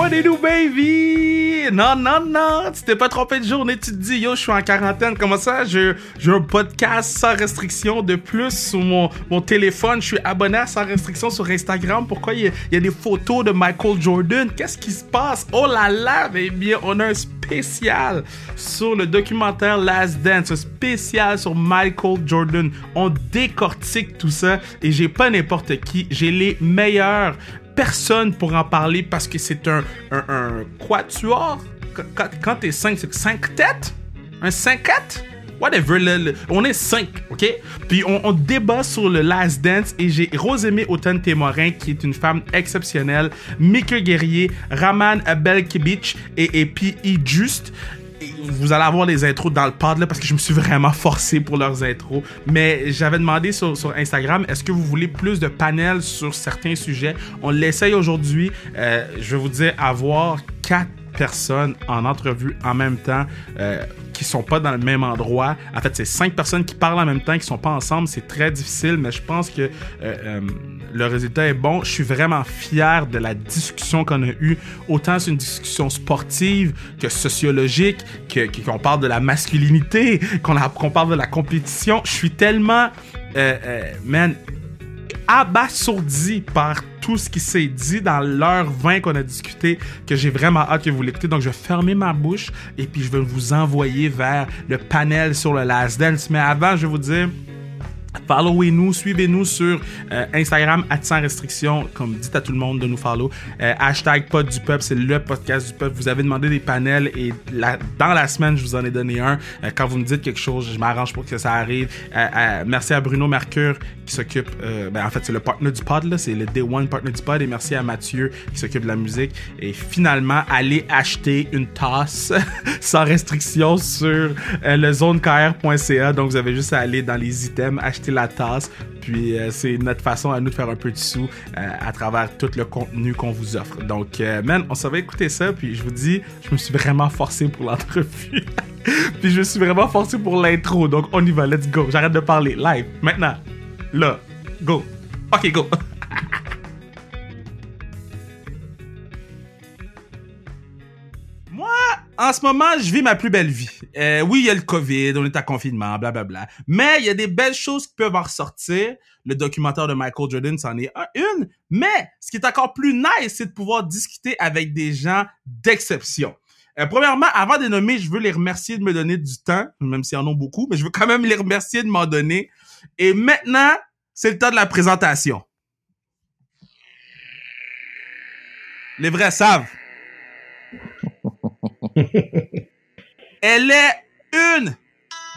What do baby? Non, non, non, tu t'es pas trompé de journée, tu te dis, yo, je suis en quarantaine, comment ça? J'ai un podcast sans restriction de plus sur mon, mon téléphone, je suis abonné à sans restriction sur Instagram, pourquoi il y, a, des photos de Michael Jordan? Qu'est-ce qui se passe? Oh là là, eh bien, on a un spécial sur le documentaire Last Dance, un spécial sur Michael Jordan. On décortique tout ça et j'ai pas n'importe qui, j'ai les meilleurs personne pour en parler parce que c'est un, un, quatuor? Quand, quand t'es 5, c'est 5 têtes? Un 5 4 Whatever, on est 5, ok? Puis on, débat sur le Last Dance et j'ai Rosemée Auton Témorin qui est une femme exceptionnelle, Mika Guerrier, Raman Belkibich et, et puis Just vous allez avoir les intros dans le pod là, parce que je me suis vraiment forcé pour leurs intros. Mais j'avais demandé sur, sur Instagram, est-ce que vous voulez plus de panels sur certains sujets? On l'essaye aujourd'hui. Euh, je vais vous dire, avoir quatre personnes en entrevue en même temps euh, qui sont pas dans le même endroit. En fait, c'est cinq personnes qui parlent en même temps, qui sont pas ensemble. C'est très difficile, mais je pense que euh, euh, le résultat est bon. Je suis vraiment fier de la discussion qu'on a eue. Autant c'est une discussion sportive que sociologique, que qu'on parle de la masculinité, qu'on parle de la compétition. Je suis tellement, man, abasourdi par tout ce qui s'est dit dans l'heure 20 qu'on a discuté, que j'ai vraiment hâte que vous l'écoutez. Donc, je vais fermer ma bouche et puis je vais vous envoyer vers le panel sur le Last Dance. Mais avant, je vais vous dire, Followez-nous, suivez-nous sur euh, Instagram sans restriction, comme dites à tout le monde de nous follow. Euh, hashtag pod du peuple, c'est le podcast du peuple. Vous avez demandé des panels et dans la semaine, je vous en ai donné un. Euh, quand vous me dites quelque chose, je m'arrange pour que ça arrive. merci à Bruno Mercure qui s'occupe, ben, en fait c'est le partner du pod, c'est le Day One partner du pod. Et merci à Mathieu qui s'occupe de la musique. Et finalement, allez acheter une tasse sans restriction sur le zonekr.ca. Donc vous avez juste à aller dans les items, acheter la tasse. Puis euh, c'est notre façon à nous de faire un peu de sous euh, à travers tout le contenu qu'on vous offre. Donc, euh, man, on savait écouter ça. Puis je vous dis, je me suis vraiment forcé pour l'entrevue. puis je me suis vraiment forcé pour l'intro. Donc on y va, let's go. J'arrête de parler. Live, maintenant. Là, go. Ok, go. en ce moment, je vis ma plus belle vie. Euh, oui, il y a le COVID, on est à confinement, blablabla. Mais il y a des belles choses qui peuvent en ressortir. Le documentaire de Michael Jordan, c'en est une. Mais ce qui est encore plus nice, c'est de pouvoir discuter avec des gens d'exception. Euh, premièrement, avant de les nommer, je veux les remercier de me donner du temps, même s'ils en ont beaucoup, mais je veux quand même les remercier de m'en donner. Et maintenant, c'est le temps de la présentation. Les vrais savent. Elle est une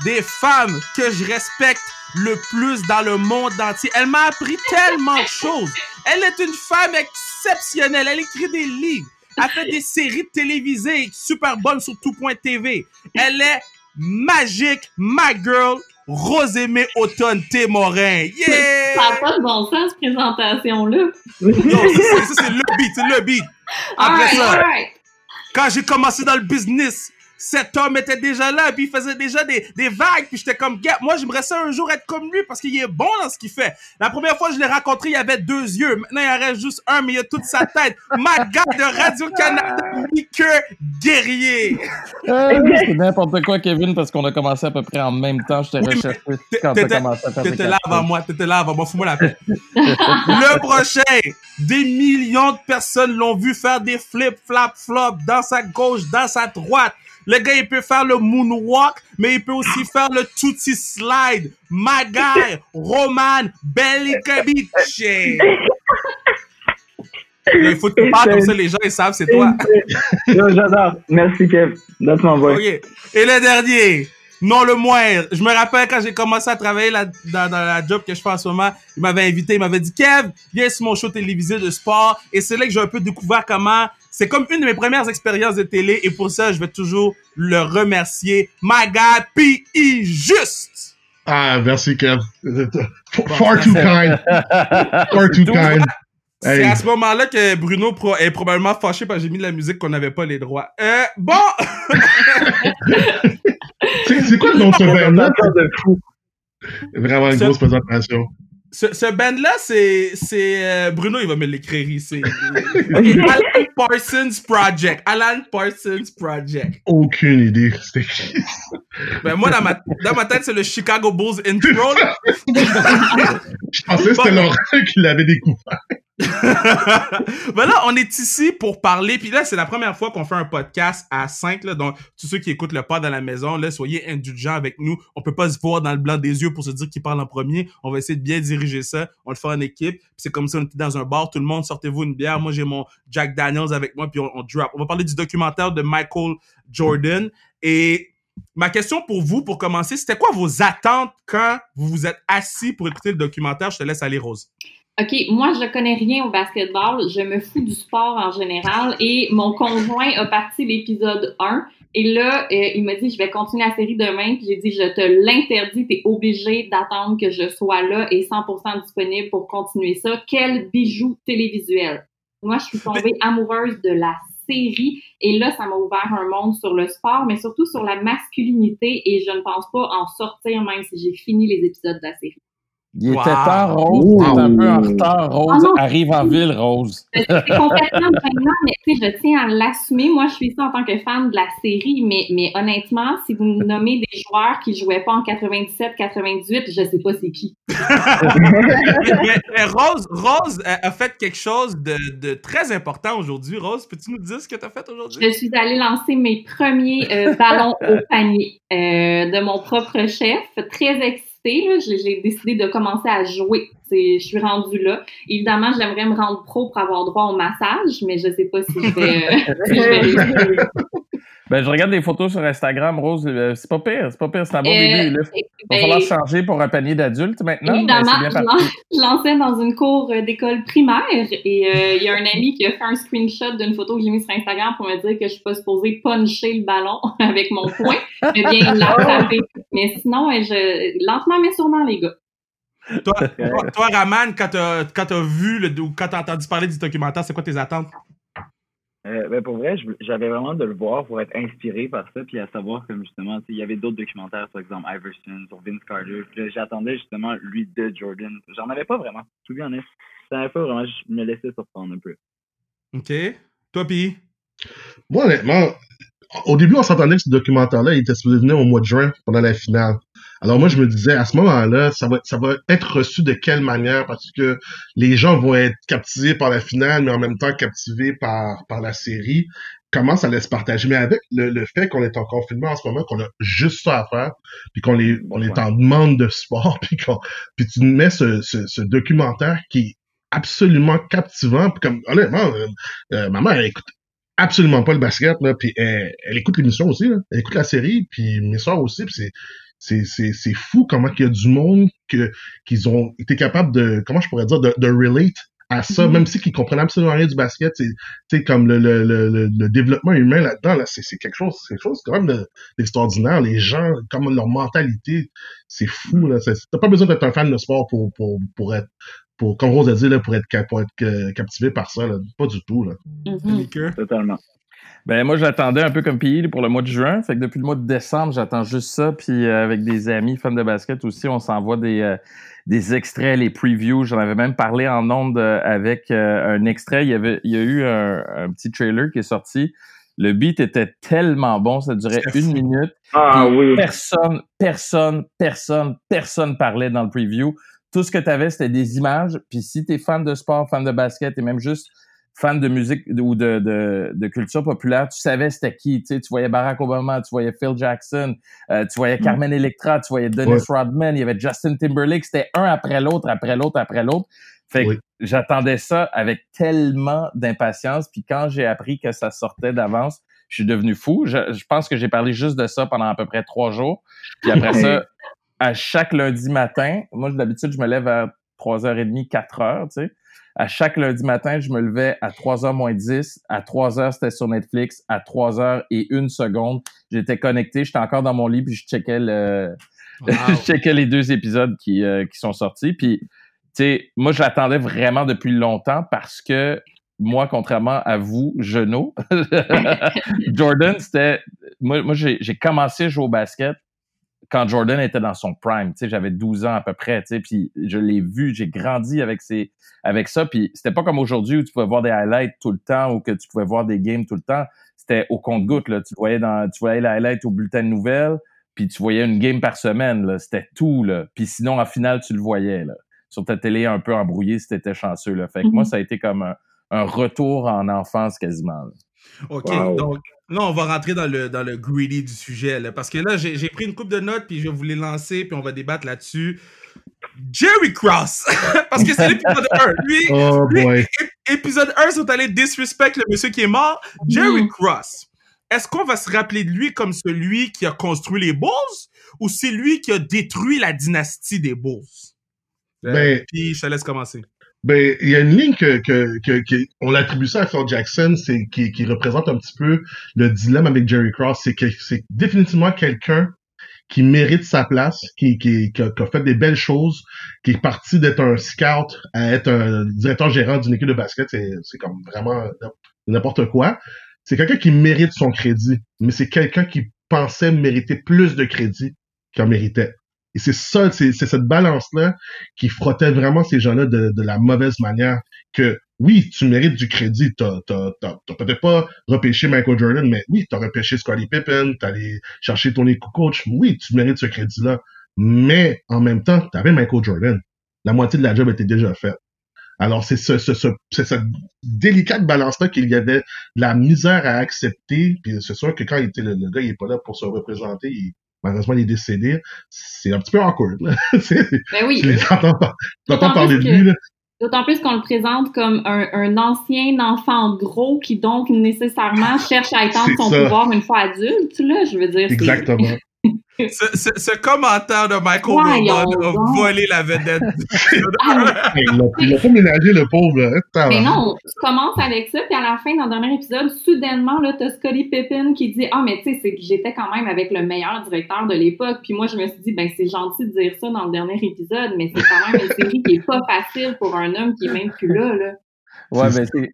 des femmes que je respecte le plus dans le monde entier. Elle m'a appris tellement de choses. Elle est une femme exceptionnelle. Elle écrit des livres. Elle fait des séries télévisées super bonnes sur tout.tv. Elle est magique, ma girl, Rosemée Automne Témorin. Yeah! Ça n'a pas de bon sens, cette présentation-là. Non, ça, c'est le beat, c'est le beat. Après ça, quand j'ai commencé dans le business, cet homme était déjà là, puis il faisait déjà des, des vagues, puis j'étais comme, gars, moi j'aimerais ça un jour être comme lui parce qu'il est bon dans ce qu'il fait. La première fois que je l'ai rencontré, il avait deux yeux. Maintenant, il en reste juste un, mais il a toute sa tête. Ma gars de Radio-Canada, que guerrier. Euh, c'est n'importe quoi, Kevin, parce qu'on a commencé à peu près en même temps. Je t'ai recherché quand t'as commencé à faire T'étais là avant moi, t'étais là avant moi, fous-moi la paix. Le prochain, des millions de personnes l'ont vu faire des flips, flap, flop dans sa gauche, dans sa droite. Le gars, il peut faire le moonwalk, mais il peut aussi faire le tutti slide. My guy, Roman Belikabic. Il faut que tu parles comme ça, les gens, ils savent, c'est toi. J'adore. Merci, Kev. That's my boy. Et le dernier, non le moindre. Je me rappelle quand j'ai commencé à travailler dans, dans, la job que je fais en ce moment, il m'avait invité, il m'avait dit Kev, viens sur mon show télévisé de sport. Et c'est là que j'ai un peu découvert comment c'est comme une de mes premières expériences de télé et pour ça, je vais toujours le remercier. My God, P.I. Juste! Ah, merci, Kev. Far too kind. Far too kind. C'est à ce moment-là que Bruno est probablement fâché parce que j'ai mis de la musique qu'on n'avait pas les droits. Euh, bon! c'est quoi le nom de ce Vraiment une grosse présentation. Ce, ce band-là, c'est, euh, Bruno, il va me l'écrire ici. Alan Parsons Project. Alan Parsons Project. Aucune idée. C'était qui? Ben moi, dans ma, dans ma tête, c'est le Chicago Bulls intro. là. Je pensais que c'était Laurent qui l'avait découvert. ben là, on est ici pour parler. Puis là, c'est la première fois qu'on fait un podcast à 5. Là, donc, tous ceux qui écoutent le pod à la maison, là, soyez indulgents avec nous. On peut pas se voir dans le blanc des yeux pour se dire qui parle en premier. On va essayer de bien diriger ça. On le fait en équipe. Puis c'est comme si on était dans un bar. Tout le monde, sortez-vous une bière. Moi, j'ai mon Jack Daniels avec moi. Puis on, on drop. On va parler du documentaire de Michael Jordan. Et ma question pour vous, pour commencer, c'était quoi vos attentes quand vous vous êtes assis pour écouter le documentaire? Je te laisse aller, Rose. OK, moi, je connais rien au basketball. Je me fous du sport en général. Et mon conjoint a parti l'épisode 1. Et là, euh, il m'a dit, je vais continuer la série demain. Puis j'ai dit, je te l'interdis. T'es obligé d'attendre que je sois là et 100% disponible pour continuer ça. Quel bijou télévisuel. Moi, je suis tombée amoureuse de la série. Et là, ça m'a ouvert un monde sur le sport, mais surtout sur la masculinité. Et je ne pense pas en sortir même si j'ai fini les épisodes de la série. Il était temps, Rose. T'es un peu en retard, Rose. Ah. Arrive en ville, Rose. C'est complètement maintenant, mais tu sais, je tiens à l'assumer. Moi, je suis ça en tant que fan de la série, mais, mais honnêtement, si vous me nommez des joueurs qui jouaient pas en 97, 98, je sais pas c'est qui. mais, mais Rose, Rose a a fait quelque chose de, de très important aujourd'hui. Rose, peux-tu nous dire ce que tu as fait aujourd'hui? Je suis allée lancer mes premiers euh, ballons au panier euh, de mon propre chef. Très excitée, là. j'ai décidé de commencer à jouer. Je suis rendue là. Évidemment, j'aimerais me rendre pro pour avoir droit au massage, mais je sais pas si je vais, euh, si je vais. Ben, je regarde des photos sur Instagram, Rose. euh, C'est pas pire, c'est pas pire, c'est un bon Euh, début. Là. Il va Ben, falloir changer pour un panier d'adultes maintenant. Évidemment, bien je, parti. lan- je lançais dans une cour euh, d'école primaire et euh, il y a un ami qui a fait un screenshot d'une photo que j'ai mise sur Instagram pour me dire que je suis pas supposée puncher le ballon avec mon poing, mais bien l'attraper. Mais sinon, je, lentement mais sûrement, les gars. Toi, toi, toi, Raman, quand t'as quand t'as vu le, ou quand t'as entendu parler du documentaire, c'est quoi tes attentes? Euh, ben pour vrai, j'avais vraiment de le voir pour être inspiré par ça, puis à savoir comme justement, tu sais, il y avait d'autres documentaires, par exemple Iverson, sur Vince Carter, puis j'attendais justement lui de Jordan. J'en avais pas vraiment, to be honest. J'en avais pas vraiment, je me laissais surprendre un peu. OK. Toi, Pi? Moi, honnêtement, au début, on s'entendait que ce documentaire-là, il était supposé venir au mois de juin, pendant la finale. Alors moi, je me disais, à ce moment-là, ça va, ça va être reçu de quelle manière? Parce que les gens vont être captivés par la finale, mais en même temps captivés par, par la série. Comment ça allait se partager? Mais avec le, le fait qu'on est en confinement en ce moment, qu'on a juste ça à faire, puis qu'on est, on est en demande de sport, puis qu'on, puis tu mets ce, ce, ce documentaire qui est absolument captivant, puis comme, honnêtement, euh, euh, ma mère, elle écoute absolument pas le basket, là, puis elle, elle écoute l'émission aussi, là. elle écoute la série, puis mes soeurs aussi, puis c'est c'est c'est c'est fou comment qu'il y a du monde que qu'ils ont été capables de comment je pourrais dire de, de relate à ça, même si qu'ils comprennent absolument rien du basket, c'est tu sais comme le, le, le, le, le développement humain là-dedans là, c'est c'est quelque chose, c'est quelque chose quand même de- d'extraordinaire. Les gens, comme leur mentalité, c'est fou là. C'est- T'as pas besoin d'être un fan de sport pour pour pour être pour comme Rose a dit là pour être pour être euh, captivé par ça là, pas du tout là. Mhm. Liqueur? Totalement. Ben moi j'attendais un peu comme Pierre pour le mois de juin. Fait que depuis le mois de décembre, j'attends juste ça. Puis euh, avec des amis fans de basket aussi, on s'envoie des, euh, des extraits, les previews. J'en avais même parlé en ondes euh, avec euh, un extrait. Il y, avait, il y a eu un, un petit trailer qui est sorti. Le beat était tellement bon, ça durait une minute. Ah oui. Personne, personne, personne, personne parlait dans le preview. Tout ce que tu avais, c'était des images. Puis si tu es fan de sport, fan de basket et même juste fan de musique ou de, de, de culture populaire, tu savais c'était qui. Tu, sais, tu voyais Barack Obama, tu voyais Phil Jackson, euh, tu voyais Carmen Electra, tu voyais Dennis Rodman, il y avait Justin Timberlake. C'était un après l'autre, après l'autre, après l'autre. Fait que Oui. j'attendais ça avec tellement d'impatience. Puis quand j'ai appris que ça sortait d'avance, je suis devenu fou. Je, je pense que j'ai parlé juste de ça pendant à peu près trois jours. Puis après ça, à chaque lundi matin, moi d'habitude, je me lève à 3h30, 4h, tu sais. À chaque lundi matin, je me levais à 3h moins 10. À 3h, c'était sur Netflix. À 3h et une seconde, j'étais connecté. J'étais encore dans mon lit, puis je checkais le, Wow. je checkais les deux épisodes qui, euh, qui sont sortis. Puis, tu sais, moi, je l'attendais vraiment depuis longtemps parce que moi, contrairement à vous, Genoux, Jordan, c'était... Moi, moi j'ai j'ai commencé à jouer au basket quand Jordan était dans son prime. Tu sais, j'avais 12 ans à peu près, tu sais, puis je l'ai vu, j'ai grandi avec ces, avec ça, puis c'était pas comme aujourd'hui où tu pouvais voir des highlights tout le temps ou que tu pouvais voir des games tout le temps. C'était au compte-goutte, là. Tu voyais dans, tu voyais les highlights au bulletin de nouvelles, puis tu voyais une game par semaine, là. C'était tout, là. Puis sinon, en finale, tu le voyais, là. Sur ta télé un peu embrouillée si t'étais chanceux, là. Fait que moi, Mhm. ça a été comme un, un retour en enfance quasiment, là. OK, Wow. donc là, on va rentrer dans le, dans le greedy du sujet. Là, parce que là, j'ai j'ai pris une coupe de notes, puis je vais vous les lancer, puis on va débattre là-dessus. Jerry Cross, parce que c'est l'épisode 1. Lui, Oh lui, épisode 1, sont allés disrespect le monsieur qui est mort. Jerry Mhm. Cross, est-ce qu'on va se rappeler de lui comme celui qui a construit les Bulls ou c'est lui qui a détruit la dynastie des Bulls? Ben- puis je te laisse commencer. Ben, il y a une ligne que, que, que, on l'attribue ça à Phil Jackson, c'est qui, qui représente un petit peu le dilemme avec Jerry Cross, c'est que c'est définitivement quelqu'un qui mérite sa place, qui, qui, qui, a, qui a fait des belles choses, qui est parti d'être un scout à être un directeur gérant d'une équipe de basket, c'est, comme vraiment n'importe quoi. C'est quelqu'un qui mérite son crédit, mais c'est quelqu'un qui pensait mériter plus de crédit qu'il en méritait. Et c'est ça, c'est, cette balance-là qui frottait vraiment ces gens-là de, de la mauvaise manière. Que oui, tu mérites du crédit. T'as, peut-être pas repêché Michael Jordan, mais oui, t'as repêché Scottie Pippen, t'es allé chercher ton coach. Oui, tu mérites ce crédit-là. Mais en même temps, t'avais Michael Jordan. La moitié de la job était déjà faite. Alors, c'est ce, ce, ce, cette délicate balance-là qu'il y avait de la misère à accepter. Puis c'est sûr que quand il était le, le gars, il est pas là pour se représenter. Malheureusement, il est décédé. C'est un petit peu awkward. Là. Ben oui. parler de plus lui. Là. D'autant plus qu'on le présente comme un, un ancien enfant gros qui donc nécessairement cherche à étendre son ça. pouvoir une fois adulte, là, je veux dire. c'est- Exactement. Ce, ce, ce commentaire de Michael Jordan a volé la vedette. Ah, Il l'a pas ménagé, le pauvre. Là. Mais non, tu commences avec ça, puis à la fin, dans le dernier épisode, soudainement, là, t'as Scottie Pippen qui dit Ah, mais tu sais, c'est que j'étais quand même avec le meilleur directeur de l'époque. Puis moi, je me suis dit, ben, c'est gentil de dire ça dans le dernier épisode, mais c'est quand même une série qui est pas facile pour un homme qui est même plus là, là. Ouais, ben c'est-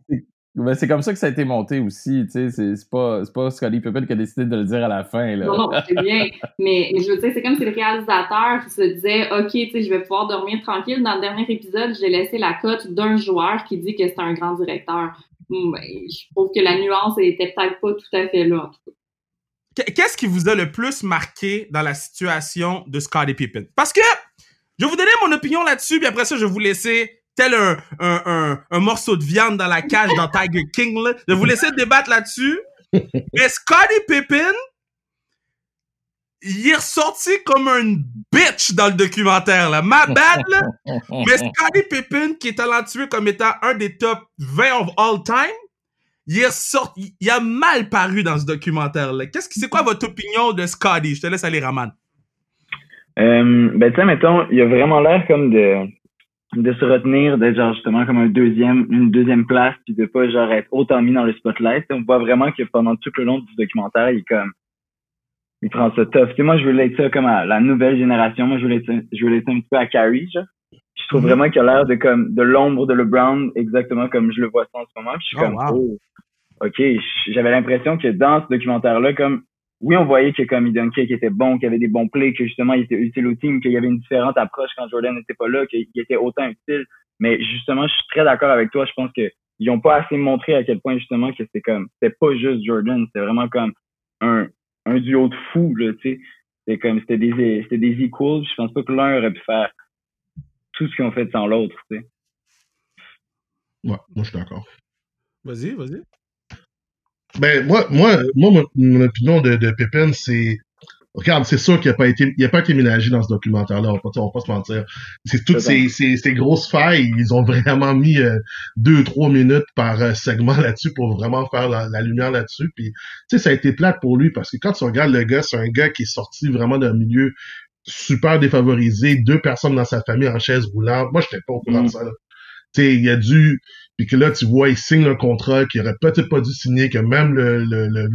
ben, c'est comme ça que ça a été monté aussi, tu sais, c'est c'est pas c'est pas Scottie Pippen qui a décidé de le dire à la fin là. Non, non, c'est bien. Mais, mais je veux dire, c'est comme si le réalisateur se disait OK, tu sais, je vais pouvoir dormir tranquille. Dans le dernier épisode, j'ai laissé la cote d'un joueur qui dit que c'est un grand directeur. Hum, ben, je trouve que la nuance était peut-être pas tout à fait là, en tout cas. Qu- Qu'est-ce qui vous a le plus marqué dans la situation de Scottie Pippen? Parce que je vais vous donner mon opinion là-dessus, puis après ça, je vais vous laisser tel un, un, un, un morceau de viande dans la cage dans Tiger King. Là. Je vais vous laisser débattre là-dessus. Mais Scottie Pippen, il est ressorti comme une bitch dans le documentaire. Là. Ma bad, là. Mais Scottie Pippen, qui est talentueux comme étant un des top 20 of all time, il est ressorti, il a mal paru dans ce documentaire-là. Qu'est-ce que c'est quoi votre opinion de Scottie? Je te laisse aller, Raman. Euh, ben, tu sais, mettons, il a vraiment l'air comme de, de se retenir, d'être genre justement comme un deuxième, une deuxième place, puis de pas genre être autant mis dans le spotlight. On voit vraiment que pendant tout le long du documentaire, il est comme, il prend ça tough. Tu sais, moi, je veux l'être ça comme à la nouvelle génération. Moi, je veux l'être, je veux l'être un petit peu à Carrie, genre. Je trouve Mhm. vraiment qu'il a l'air de comme, de l'ombre de LeBron, exactement comme je le vois ça en ce moment. Puis je suis Oh, comme, wow. oh, ok, j'avais l'impression que dans ce documentaire-là, comme, oui, on voyait que comme il dunkait, qu'il était bon, qu'il avait des bons plays, que justement il était utile au team, qu'il y avait une différente approche quand Jordan n'était pas là, qu'il était autant utile. Mais justement, je suis très d'accord avec toi. Je pense que ils ont pas assez montré à quel point justement que c'était comme, c'était pas juste Jordan, c'était vraiment comme un un duo de fous là, tu sais. C'était comme c'était des c'était des equals. Je pense pas que l'un aurait pu faire tout ce qu'ils ont fait sans l'autre, tu sais. Ouais, moi, je suis d'accord. Vas-y, vas-y. Ben, moi, moi, moi mon, mon opinion de, de Pippen, c'est. Regarde, c'est sûr qu'il n'a pas été, il a pas été ménagé dans ce documentaire-là, on va pas, on va pas se mentir. C'est toutes ces, ces, ces grosses failles, ils ont vraiment mis euh, deux, trois minutes par euh, segment là-dessus pour vraiment faire la, la lumière là-dessus. Puis, tu sais, ça a été plate pour lui parce que quand tu regardes le gars, c'est un gars qui est sorti vraiment d'un milieu super défavorisé, deux personnes dans sa famille en chaise roulante. Moi, j'étais pas au courant Mm. de ça. Là. Tu sais, il a dû puis que là, tu vois, il signe un contrat qu'il aurait peut-être pas dû signer, que même le, le, le,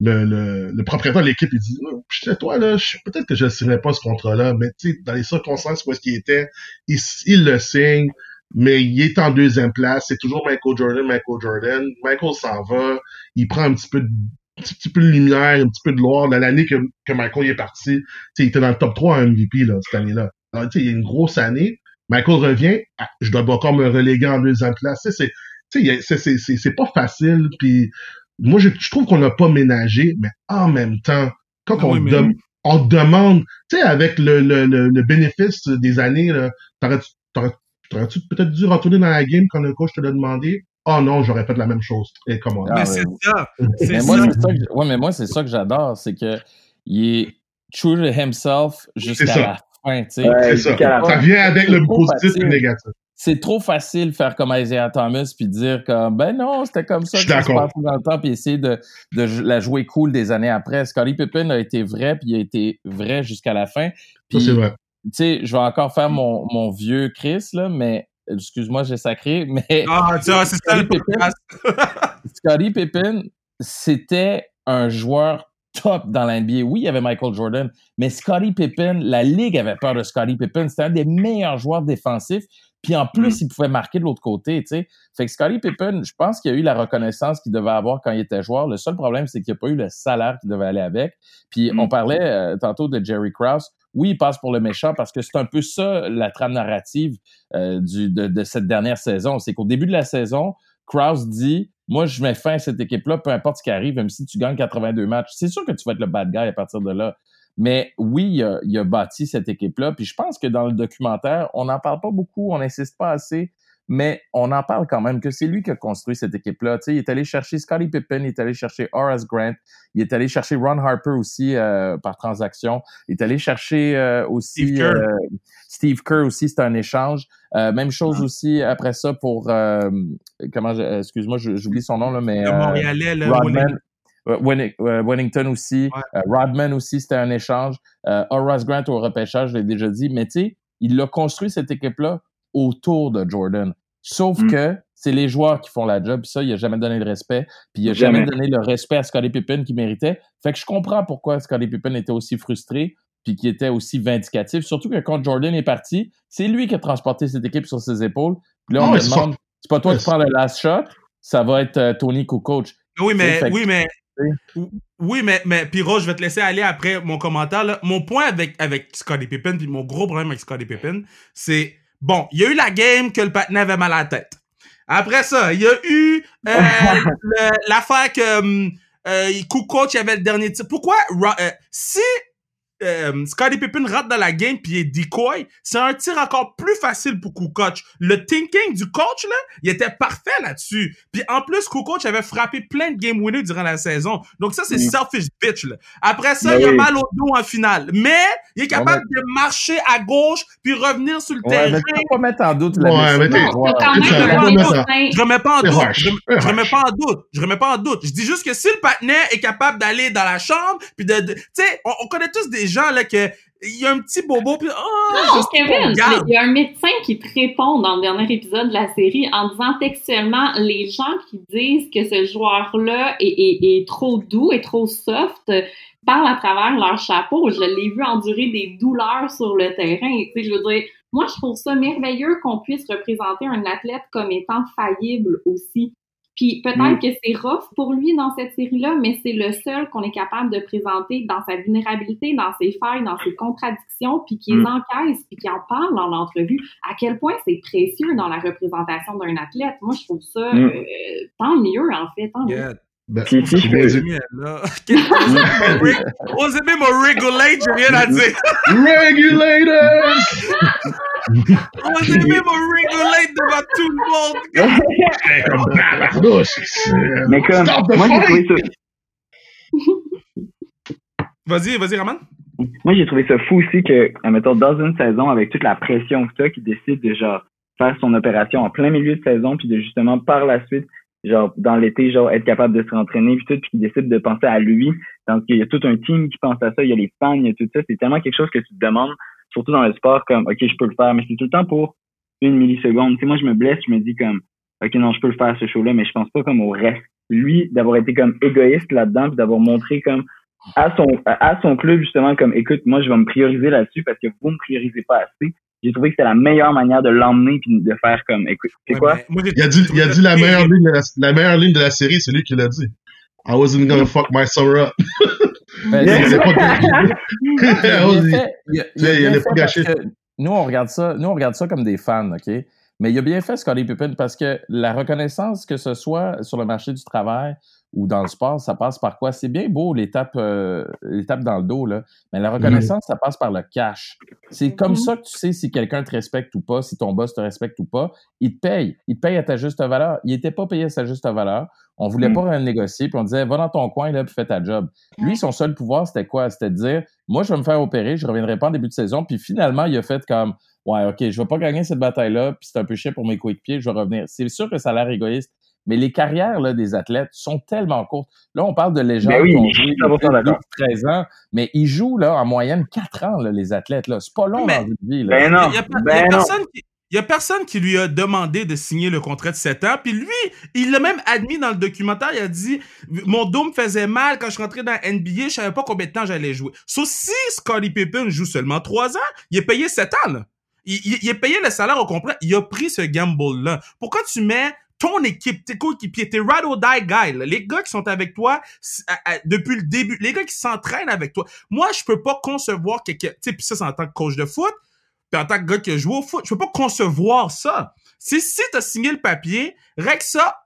le, le, propriétaire de l'équipe, il dit, Oh, toi, là, peut-être que je ne signerais pas ce contrat-là, mais tu sais, dans les circonstances où est-ce qu'il était, il, il le signe, mais il est en deuxième place, c'est toujours Michael Jordan, Michael Jordan, Michael s'en va, il prend un petit peu de petit, petit peu de lumière, un petit peu de gloire. Dans l'année que, que Michael est parti, il était dans le top 3 en MVP là, cette année-là. Alors, il y a une grosse année. Michael revient, ah, je dois encore me reléguer en deuxième place. Tu sais, c'est, c'est, c'est, c'est, c'est pas facile. Puis moi, je, je trouve qu'on n'a pas ménagé, mais en même temps, quand Ah on, oui, mais dem- oui. on demande, tu sais, avec le, le, le, le bénéfice des années, là, t'aurais-tu, t'aurais- t'aurais-tu peut-être dû retourner dans la game quand le coach te l'a demandé? Oh non, j'aurais fait la même chose. Et comment? Ah, mais c'est ça. C'est Mais ça. moi, c'est ça que, ouais, mais moi, c'est ça que j'adore, c'est que il est true to himself jusqu'à ça. la fin, tu sais. Ouais, c'est ça. Ça vient avec le positif et le négatif. C'est trop facile de faire comme Isaiah Thomas puis dire comme ben non, c'était comme ça Je que suis ça se d'accord. dans le temps puis essayer de, de la jouer cool des années après. Scottie Pippen a été vrai puis il a été vrai jusqu'à la fin. Ça, c'est vrai. tu sais, je vais encore faire mon, mon vieux Chris là, mais excuse-moi, j'ai sacré, mais Ah, tu vois, c'est ça le Pippen, podcast. Scottie Pippen, c'était un joueur top dans la NBA. Oui, il y avait Michael Jordan, mais Scottie Pippen, la ligue avait peur de Scottie Pippen. C'était un des meilleurs joueurs défensifs. Puis en plus, il pouvait marquer de l'autre côté, tu sais. Fait que Scottie Pippen, je pense qu'il a eu la reconnaissance qu'il devait avoir quand il était joueur. Le seul problème, c'est qu'il n'a pas eu le salaire qu'il devait aller avec. Puis Mm. on parlait euh, tantôt de Jerry Krause. Oui, il passe pour le méchant parce que c'est un peu ça la trame narrative euh, du, de, de cette dernière saison. C'est qu'au début de la saison, Krause dit Moi, je mets fin à cette équipe-là, peu importe ce qui arrive, même si tu gagnes 82 matchs. C'est sûr que tu vas être le bad guy à partir de là. Mais oui, il a, il a bâti cette équipe-là. Puis je pense que dans le documentaire, on n'en parle pas beaucoup, on n'insiste pas assez, mais on en parle quand même que c'est lui qui a construit cette équipe-là. Tu sais, il est allé chercher Scottie Pippen, il est allé chercher Horace Grant, il est allé chercher Ron Harper aussi euh, par transaction, il est allé chercher euh, aussi Steve Kerr. euh, Steve Kerr aussi, c'est un échange. Euh, même chose Ah. aussi après ça pour euh, comment excuse-moi, j'oublie son nom là, mais Le Montréalais, le Rodman, Wennington aussi, Ouais. Rodman aussi, c'était un échange. Euh, Horace Grant au repêchage, je l'ai déjà dit, mais tu sais, il a construit cette équipe-là autour de Jordan. Sauf Mm. que c'est les joueurs qui font la job, puis ça, il a jamais donné le respect, puis il a jamais, Jamais. donné le respect à Scottie Pippen qu'il méritait. Fait que je comprends pourquoi Scottie Pippen était aussi frustré, puis qui était aussi vindicatif. Surtout que quand Jordan est parti, c'est lui qui a transporté cette équipe sur ses épaules. Puis là, on me c'est demande, c'est pas toi qui prends le last shot, ça va être euh, Tony co-coach. Oui, mais, Fait que- oui, mais, oui, mais, mais, Piro, je vais te laisser aller après mon commentaire, là. Mon point avec, avec Scottie Pippen, puis mon gros problème avec Scottie Pippen, c'est, bon, il y a eu la game que le patinet avait mal à la tête. Après ça, il y a eu, euh, l'affaire que, hum, euh, Kukoc avait le dernier tir. Pourquoi, euh, si, euh, Scottie Pippen rentre dans la game puis il est decoy, c'est un tir encore plus facile pour Kukoc. Le thinking du coach, là, il était parfait là-dessus. Puis en plus, Kukoc avait frappé plein de game winners durant la saison. Donc ça, c'est Mm. selfish bitch, là. Après ça, il a oui. mal au dos en finale. Mais il est capable de marcher à gauche puis revenir sur le Ouais, terrain. mais tu peux pas mettre en doute la Ouais, mais Non, quand même. Je remets pas en doute. Je, je remets pas en doute. Je remets pas en doute. Je dis juste que si le patinet est capable d'aller dans la chambre, puis de, de- tu sais, on, on connaît tous des gens là que il y a un petit bobo puis oh, Non, Kevin, il y a un médecin qui te répond dans le dernier épisode de la série en disant textuellement les gens qui disent que ce joueur-là est, est- est trop doux et trop soft euh, parlent à travers leur chapeau. Je l'ai vu endurer des douleurs sur le terrain. Tu sais, je veux dire, moi, je trouve ça merveilleux qu'on puisse représenter un athlète comme étant faillible aussi. Puis peut-être Mm. que c'est rough pour lui dans cette série-là, mais c'est le seul qu'on est capable de présenter dans sa vulnérabilité, dans ses failles, dans ses contradictions, puis qui Mm. encaisse, puis qui en parle dans l'entrevue. À quel point c'est précieux dans la représentation d'un athlète. Moi, je trouve ça Mm. euh, tant mieux, en fait, tant mieux. Yeah. Ben, Puis si je Osez bien, là. Osez bien me regulate, j'ai rien à dire. Regulators! Osez bien me regulate devant tout le monde. Comme tabarnouche, Mais comme, moi, j'ai trouvé ça, Vas-y, vas-y, Raman. moi, j'ai trouvé ça fou aussi que, admettons, dans une saison, avec toute la pression que ça, qu'il décide de, genre, faire son opération en plein milieu de saison, puis de justement, par la suite, genre, dans l'été, genre, être capable de se rentraîner, puis tout, puis qu'il décide de penser à lui. Donc, il y a tout un team qui pense à ça, il y a les fans, il y a tout ça. C'est tellement quelque chose que tu te demandes, surtout dans le sport, comme, OK, je peux le faire, mais c'est tout le temps pour une milliseconde. Tu sais, moi, je me blesse, je me dis comme, OK, non, je peux le faire, ce show-là, mais je pense pas comme au reste. Lui, d'avoir été comme égoïste là-dedans, puis d'avoir montré comme, à son, à son club, justement, comme, écoute, moi, je vais me prioriser là-dessus parce que vous me priorisez pas assez. J'ai trouvé que c'était la meilleure manière de l'emmener puis de faire comme, écoute, c'est Ouais, quoi? moi, Il a dit, il a dit la meilleure ligne de la, la meilleure ligne de la série, c'est lui qui l'a dit. I wasn't gonna fuck my summer up. Ben, Nous, on regarde ça, nous, on regarde ça comme des fans, OK? Mais il a bien fait Scottie Pippen parce que la reconnaissance, que ce soit sur le marché du travail ou dans le sport, ça passe par quoi? C'est bien beau l'étape euh, l'étape dans le dos, là, mais la reconnaissance, ça passe par le cash. C'est comme Mhm. ça que tu sais si quelqu'un te respecte ou pas, si ton boss te respecte ou pas. Il te paye. Il te paye à ta juste valeur. Il était pas payé à sa juste valeur. On voulait Mhm. pas négocier, puis on disait, va dans ton coin, là, puis fais ta job. Lui, son seul pouvoir, c'était quoi? C'était de dire, moi, je vais me faire opérer, je reviendrai pas en début de saison. Puis finalement, il a fait comme, ouais, OK, je vais pas gagner cette bataille-là, puis c'est un peu chiant pour mes coéquipiers, je vais revenir. C'est sûr que ça a l'air égoïste, mais les carrières là, des athlètes sont tellement courtes. Là, on parle de légendes Ben oui, qui ont je suis joué 100% depuis d'accord. 13 ans, mais ils jouent là, en moyenne 4 ans, là, les athlètes. Là. C'est pas long Mais- dans une vie. Là. Ben non, Il y a, a ben non. personne qui, il y a personne qui lui a demandé de signer le contrat de 7 ans. Puis lui, il l'a même admis dans le documentaire. Il a dit Mon dos me faisait mal quand je rentrais dans la NBA. Je savais pas combien de temps j'allais jouer. Sauf si Scottie Pippen joue seulement 3 ans, il est payé 7 ans. Là. Il, il, il est payé le salaire au complet. Il a pris ce gamble-là. Pourquoi tu mets ton équipe, tes coéquipiers, tes ride or die guys, les gars qui sont avec toi depuis le début, les gars qui s'entraînent avec toi. Moi, je peux pas concevoir quelqu'un, tu sais, puis ça, c'est en tant que coach de foot, puis en tant que gars qui a joué au foot, je peux pas concevoir ça. Si, si t'as signé le papier, règle ça,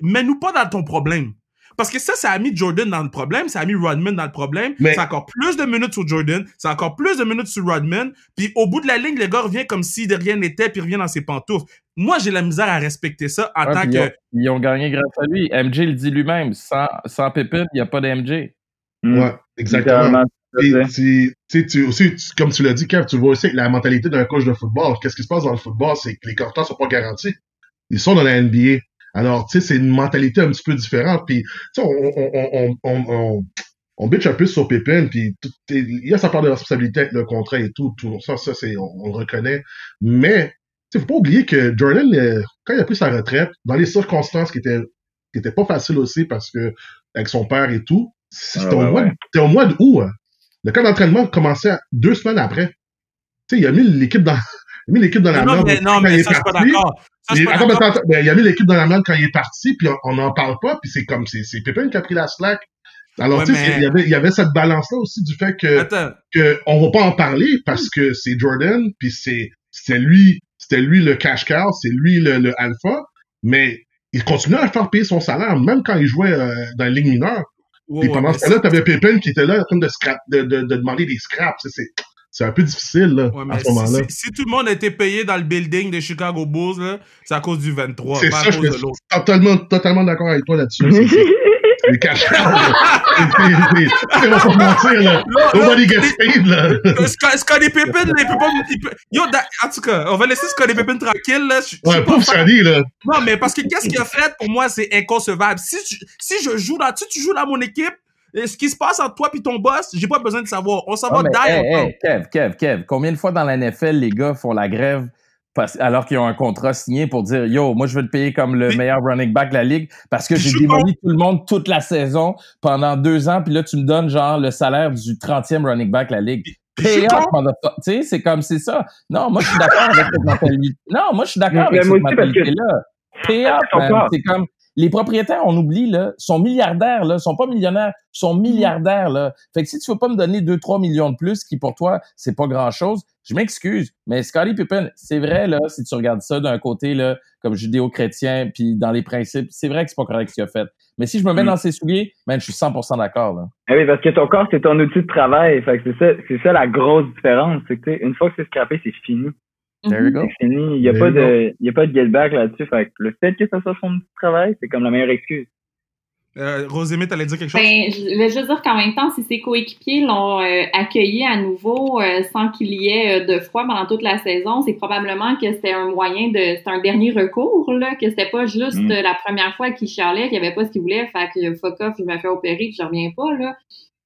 mets-nous pas dans ton problème. Parce que ça, ça a mis Jordan dans le problème, ça a mis Rodman dans le problème. Mais- C'est encore plus de minutes sur Jordan, c'est encore plus de minutes sur Rodman. Puis au bout de la ligne, le gars revient comme si de rien n'était, puis revient dans ses pantoufles. Moi, j'ai la misère à respecter ça en Ouais, tant que... ils, ont, ils ont gagné grâce à lui. MJ le dit lui-même. Sans, sans Pippen, il n'y a pas d'MJ. Mm. Ouais, exactement. À Puis, fait. tu tu aussi, tu- comme tu l'as dit, Kev, tu vois aussi la mentalité d'un coach de football. Qu'est-ce qui se passe dans le football? C'est que les cartons sont pas garantis. Ils sont dans la NBA. Alors, tu sais, c'est une mentalité un petit peu différente. Puis, tu sais, on, on, on, on, on, on bitch un peu sur Pippen, puis il y a sa part de responsabilité avec le contrat et tout. tout ça, ça c'est, on, on le reconnaît. Mais, tu sais, faut pas oublier que Jordan, euh, quand il a pris sa retraite, dans les circonstances qui étaient, qui étaient pas faciles aussi parce que, avec son père et tout, c'était Ah, au, mois de- ouais. c'était au mois d'août. hein. Le camp d'entraînement commençait deux semaines après. Tu sais, il a mis l'équipe dans, il a mis l'équipe dans la non, merde. mais, non, quand mais il est ça, je suis pas parti. Il- a mis l'équipe dans la merde quand il est parti, puis on- n'en parle pas, puis c'est comme, c'est, Pépin qui a pris la slack. Alors, Ouais, tu sais, mais- il y avait, il y avait cette balance-là aussi du fait que, Attends. que on va pas en parler parce que c'est Jordan, puis c'est, lui, c'était lui le cash cow, c'est lui le, le alpha, mais il continuait à faire payer son salaire, même quand il jouait euh, dans la ligue mineure. Ouais, ouais, pendant mais ce temps-là, t'avais Pépin qui était là en train de, scrap, de, de, de demander des scraps. C'est, c'est, un peu difficile, là, Ouais, à ce si, moment-là. si- si tout le monde était payé dans le building de Chicago Bulls, là, c'est à cause du 23, C'est pas à ça, je cause de suis l'autre. totalement, totalement d'accord avec toi là-dessus. C'est, c'est, c'est les On va pas se mentir, là. Nobody gets paid, là. Euh, Sc- Scottie Pippen, là, il peut pas. Yo, da- en tout cas, on va laisser Scottie Pippen tranquille. Là. Ouais, pauvre Sally, là. Non, mais parce que qu'est-ce qu'il a fait pour moi, c'est inconcevable. Si, tu- si je joue dans, si tu joues dans mon équipe, ce qui se passe entre toi et ton boss, j'ai pas besoin de savoir. On s'en va hey, hey, Kev, Kev, Kev, combien de fois dans la NFL, les gars font la grève parce- alors qu'ils ont un contrat signé pour dire Yo, moi, je veux te payer comme le Mais- meilleur running back de la ligue parce que Je j'ai démoli tout le monde toute la saison pendant deux ans, puis là, tu me donnes genre le salaire du 30e running back de la ligue. Pay motherfucker. Tu sais, c'est comme c'est ça. Non, moi, je suis d'accord avec cette mentalité. Non, moi, je suis d'accord avec cette que- mentalité-là. Pay corps. C'est comme les propriétaires, on oublie, là, sont milliardaires, là, sont pas millionnaires, sont milliardaires, là. Fait que si tu veux pas me donner 2-3 millions de plus, qui pour toi, c'est pas grand chose, je m'excuse. Mais Scottie Pippen, c'est vrai, là, si tu regardes ça d'un côté, là, comme judéo-chrétien, puis dans les principes, c'est vrai que c'est pas correct ce qu'il a fait. Mais si je me mets Mm. dans ses souliers, man, je suis 100% d'accord, là. Ah oui, parce que ton corps, c'est ton outil de travail. Fait que c'est ça, c'est ça la grosse différence. C'est que, une fois que c'est scrappé, c'est fini. There you go. C'est fini. Il n'y a, pas de, il y a pas de get back là-dessus. Fait que le fait que ça soit son de travail, c'est comme la meilleure excuse. Euh, Rosemée, t'allais dire quelque chose? Ben, je vais juste dire qu'en même temps, si ses coéquipiers l'ont euh, accueilli à nouveau euh, sans qu'il y ait euh, de froid pendant toute la saison, c'est probablement que c'était un moyen de, c'était un dernier recours là, que c'était pas juste Mm. la première fois qu'il chialait, qu'il avait pas ce qu'il voulait, fait que fuck off, je me fais opérer puis je reviens pas là.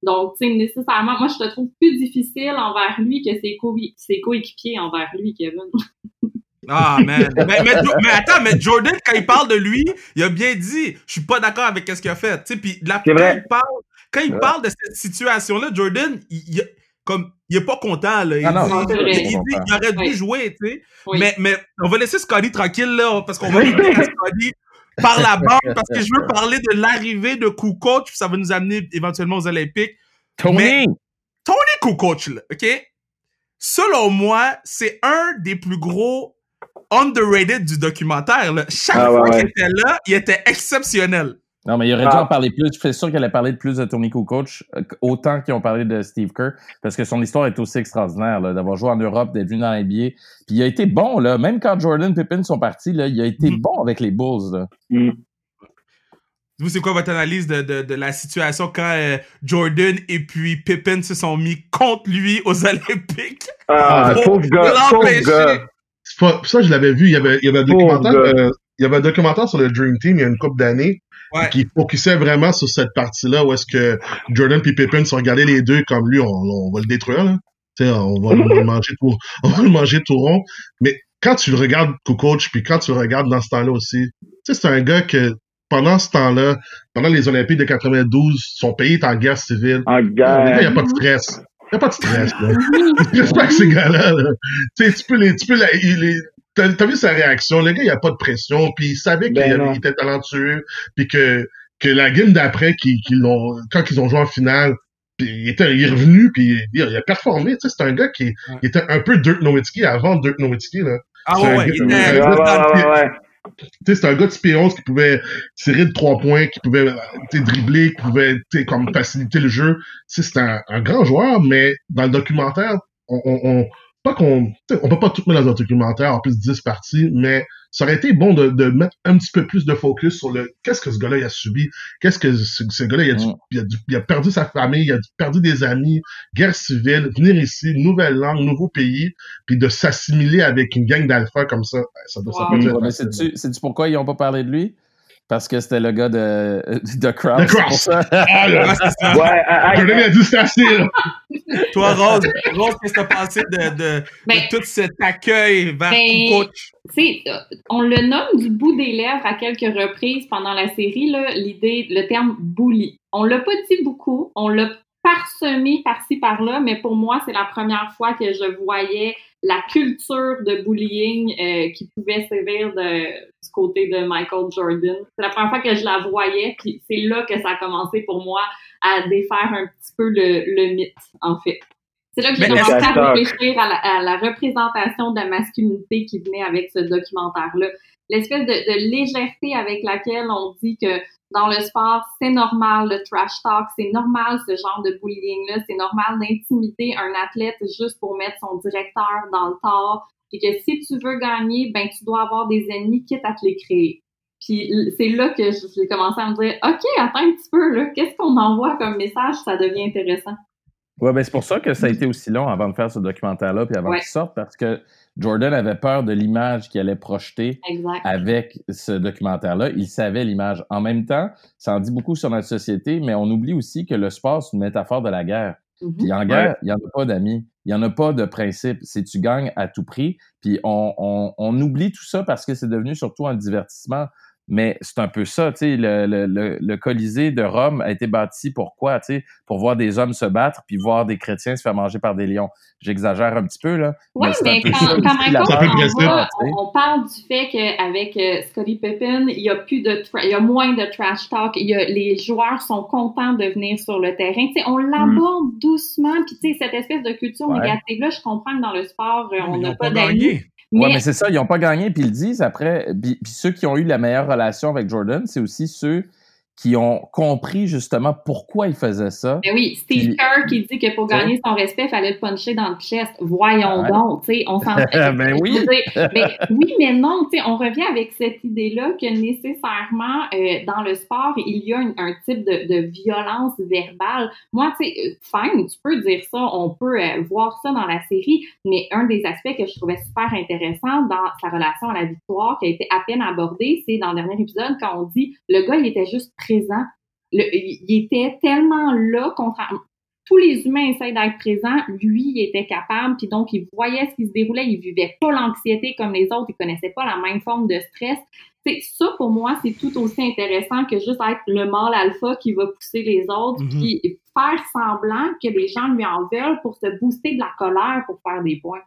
Donc, tu sais, nécessairement, moi, je te trouve plus difficile envers lui que ses, co- ses coéquipiers envers lui, Kevin. Ah, man. mais, mais, mais attends, mais Jordan, quand il parle de lui, il a bien dit, je suis pas d'accord avec ce qu'il a fait. Tu sais, puis la- quand vrai. il parle, quand il Ouais. parle de cette situation-là, Jordan, il, il comme, il est pas content, là. Il, Ah non, dit- il dit- il aurait dû Oui. jouer, tu sais. Oui. Mais, mais on va laisser Scotty tranquille, là, parce qu'on va écouter Scotty par la bande, parce que je veux parler de l'arrivée de Kukoc, puis ça va nous amener éventuellement aux Olympiques. Tony! Mais- Tony Kukoc, là, OK? Selon moi, c'est un des plus gros underrated du documentaire, là. Chaque Ah, fois ouais. qu'il était là, il était exceptionnel. Non, mais il aurait dû Ah. en parler plus. Je suis sûr qu'elle a parlé de plus de Tony Kukoc, euh, autant qu'ils ont parlé de Steve Kerr, parce que son histoire est aussi extraordinaire, d'avoir joué en Europe, d'être venu dans l'NBA. Puis il a été bon, là. Même quand Jordan Pippen sont partis, là, il a été Mhm. bon avec les Bulls, là. Mm. Vous, c'est quoi votre analyse de, de, de la situation quand euh, Jordan et puis Pippen se sont mis contre lui aux Olympiques? Ah, Pour pauvre gars, pauvre l'empêcher. gars. C'est pas- ça, je l'avais vu. Il y avait, il y avait un documentaire, euh, il y avait un documentaire sur le Dream Team il y a une couple d'années. Ouais. Qui focusait vraiment sur cette partie-là où est-ce que Jordan et Pippen se regardaient les deux comme lui, on, on va le détruire, là. Tu sais, on va, on va le manger tout, on va le manger tout rond. Mais quand tu le regardes coach puis quand tu le regardes dans ce temps-là aussi, c'est un gars que pendant ce temps-là, pendant les Olympiques de 92, son pays est en guerre civile. En Il n'y a guerre. pas de stress. Il n'y a pas de stress, là. Tu respectes ces gars-là, là. Tu peux les, tu peux il les- t'as, t'as vu sa réaction? Le gars, il a pas de pression, puis il savait qu'il Ben était talentueux, puis que, que la game d'après, qu'ils, qu'ils l'ont, quand ils ont joué en finale, puis il était, il est revenu, puis il, il a performé. Tu sais, c'est un gars qui il était un peu Dirk Nowitzki avant Dirk Nowitzki, là. Ah C'est ouais, un ouais, gars- il Ouais, était Ouais, ouais, dans le ouais, ouais, ouais. Tu sais, c'est un gars de P11 qui pouvait tirer de trois points, qui pouvait tu sais, dribbler, qui pouvait tu sais, comme faciliter le jeu. Tu sais, c'est un, un grand joueur, mais dans le documentaire, on, on, on- pas qu'on, on peut pas tout mettre dans un documentaire en plus de 10 parties, mais ça aurait été bon de, de mettre un petit peu plus de focus sur le qu'est-ce que ce gars-là il a subi, qu'est-ce que ce, ce gars-là il a, dû- Mm. il a, dû- il a perdu sa famille, il a perdu des amis, guerre civile, venir ici, nouvelle langue, nouveau pays, puis de s'assimiler avec une gang d'alpha comme ça, ça doit, ça Wow. peut être Ouais, mais facile. sais-tu sais-tu pourquoi ils n'ont pas parlé de lui? Parce que c'était le gars de, de Cross. De Cross. c'est pour ça. Ah, là, Ouais, c'est ça. Ouais, Jordan, il a dit là. Toi, Rose, Rose, qu'est-ce que t'as pensé de, de, Ben, de tout cet accueil vers Ben, tu sais, euh, on le nomme du bout des lèvres à quelques reprises pendant la série, là, l'idée, le terme bully. On l'a pas dit beaucoup, on l'a parsemé par-ci par-là, mais pour moi, c'est la première fois que je voyais la culture de bullying euh, qui pouvait sévir de, côté de Michael Jordan. C'est la première fois que je la voyais, puis c'est là que ça a commencé pour moi à défaire un petit peu le, le mythe, en fait. C'est là que j'ai Mais commencé à réfléchir à la, à la représentation de la masculinité qui venait avec ce documentaire-là. L'espèce de, de légèreté avec laquelle on dit que dans le sport, c'est normal le trash talk, c'est normal ce genre de bullying-là, c'est normal d'intimider un athlète juste pour mettre son directeur dans le tort, et que si tu veux gagner, ben tu dois avoir des ennemis quitte à te les créer. Puis c'est là que je- j'ai commencé à me dire, OK, attends un petit peu, là, qu'est-ce qu'on envoie comme message? Ça devient intéressant. Ouais, ben c'est pour ça que ça a été aussi long avant de faire ce documentaire-là, puis avant Ouais. qu'il sorte, parce que Jordan avait peur de l'image qu'il allait projeter Exact. avec ce documentaire-là. Il savait l'image. En même temps, ça en dit beaucoup sur notre société, mais on oublie aussi que le sport, c'est une métaphore de la guerre. Mhm. Puis en guerre, il n'y en a pas d'amis. Il n'y en a pas de principe. C'est tu gagnes à tout prix. Puis on, on, on oublie tout ça parce que c'est devenu surtout un divertissement. Mais c'est un peu ça, tu sais, le, le, le, le Colisée de Rome a été bâti pour quoi, tu sais, pour voir des hommes se battre puis voir des chrétiens se faire manger par des lions. J'exagère un petit peu, là. Oui, mais quand, quand même on, parle du fait qu'avec euh, Scottie Pippen, il y a plus de tra- il y a moins de trash talk. Il y a, les joueurs sont contents de venir sur le terrain. Tu sais, on l'aborde doucement. Puis tu sais, cette espèce de culture Ouais. négative-là, je comprends que dans le sport, euh, on n'a pas d'amis. Gagné. Ouais, Mais, mais c'est ça, ils n'ont pas gagné, puis ils le disent après. Puis, puis ceux qui ont eu la meilleure relation avec Jordan, c'est aussi ceux qui ont compris justement pourquoi il faisait ça. mais oui, Steve Puis- Kerr qui dit que pour gagner son respect, il fallait le puncher dans le chest. Voyons Ouais. donc, tu sais, on s'en Ben oui. mais oui, mais non, tu sais, on revient avec cette idée-là que nécessairement euh, dans le sport, il y a une- un type de, de violence verbale. Moi, tu sais, euh, fine, tu peux dire ça, on peut euh, voir ça dans la série, mais un des aspects que je trouvais super intéressant dans sa relation à la victoire, qui a été à peine abordé, c'est dans le dernier épisode quand on dit le gars, il était juste présent. Le- il était tellement là, contrairement tous les humains essayent d'être présents. Lui, il était capable, puis donc il voyait ce qui se déroulait. Il vivait pas l'anxiété comme les autres. Il connaissait pas la même forme de stress. C'est ça pour moi, c'est tout aussi intéressant que juste être le mâle alpha qui va pousser les autres, Mhm. puis faire semblant que les gens lui en veulent pour se booster de la colère pour faire des points.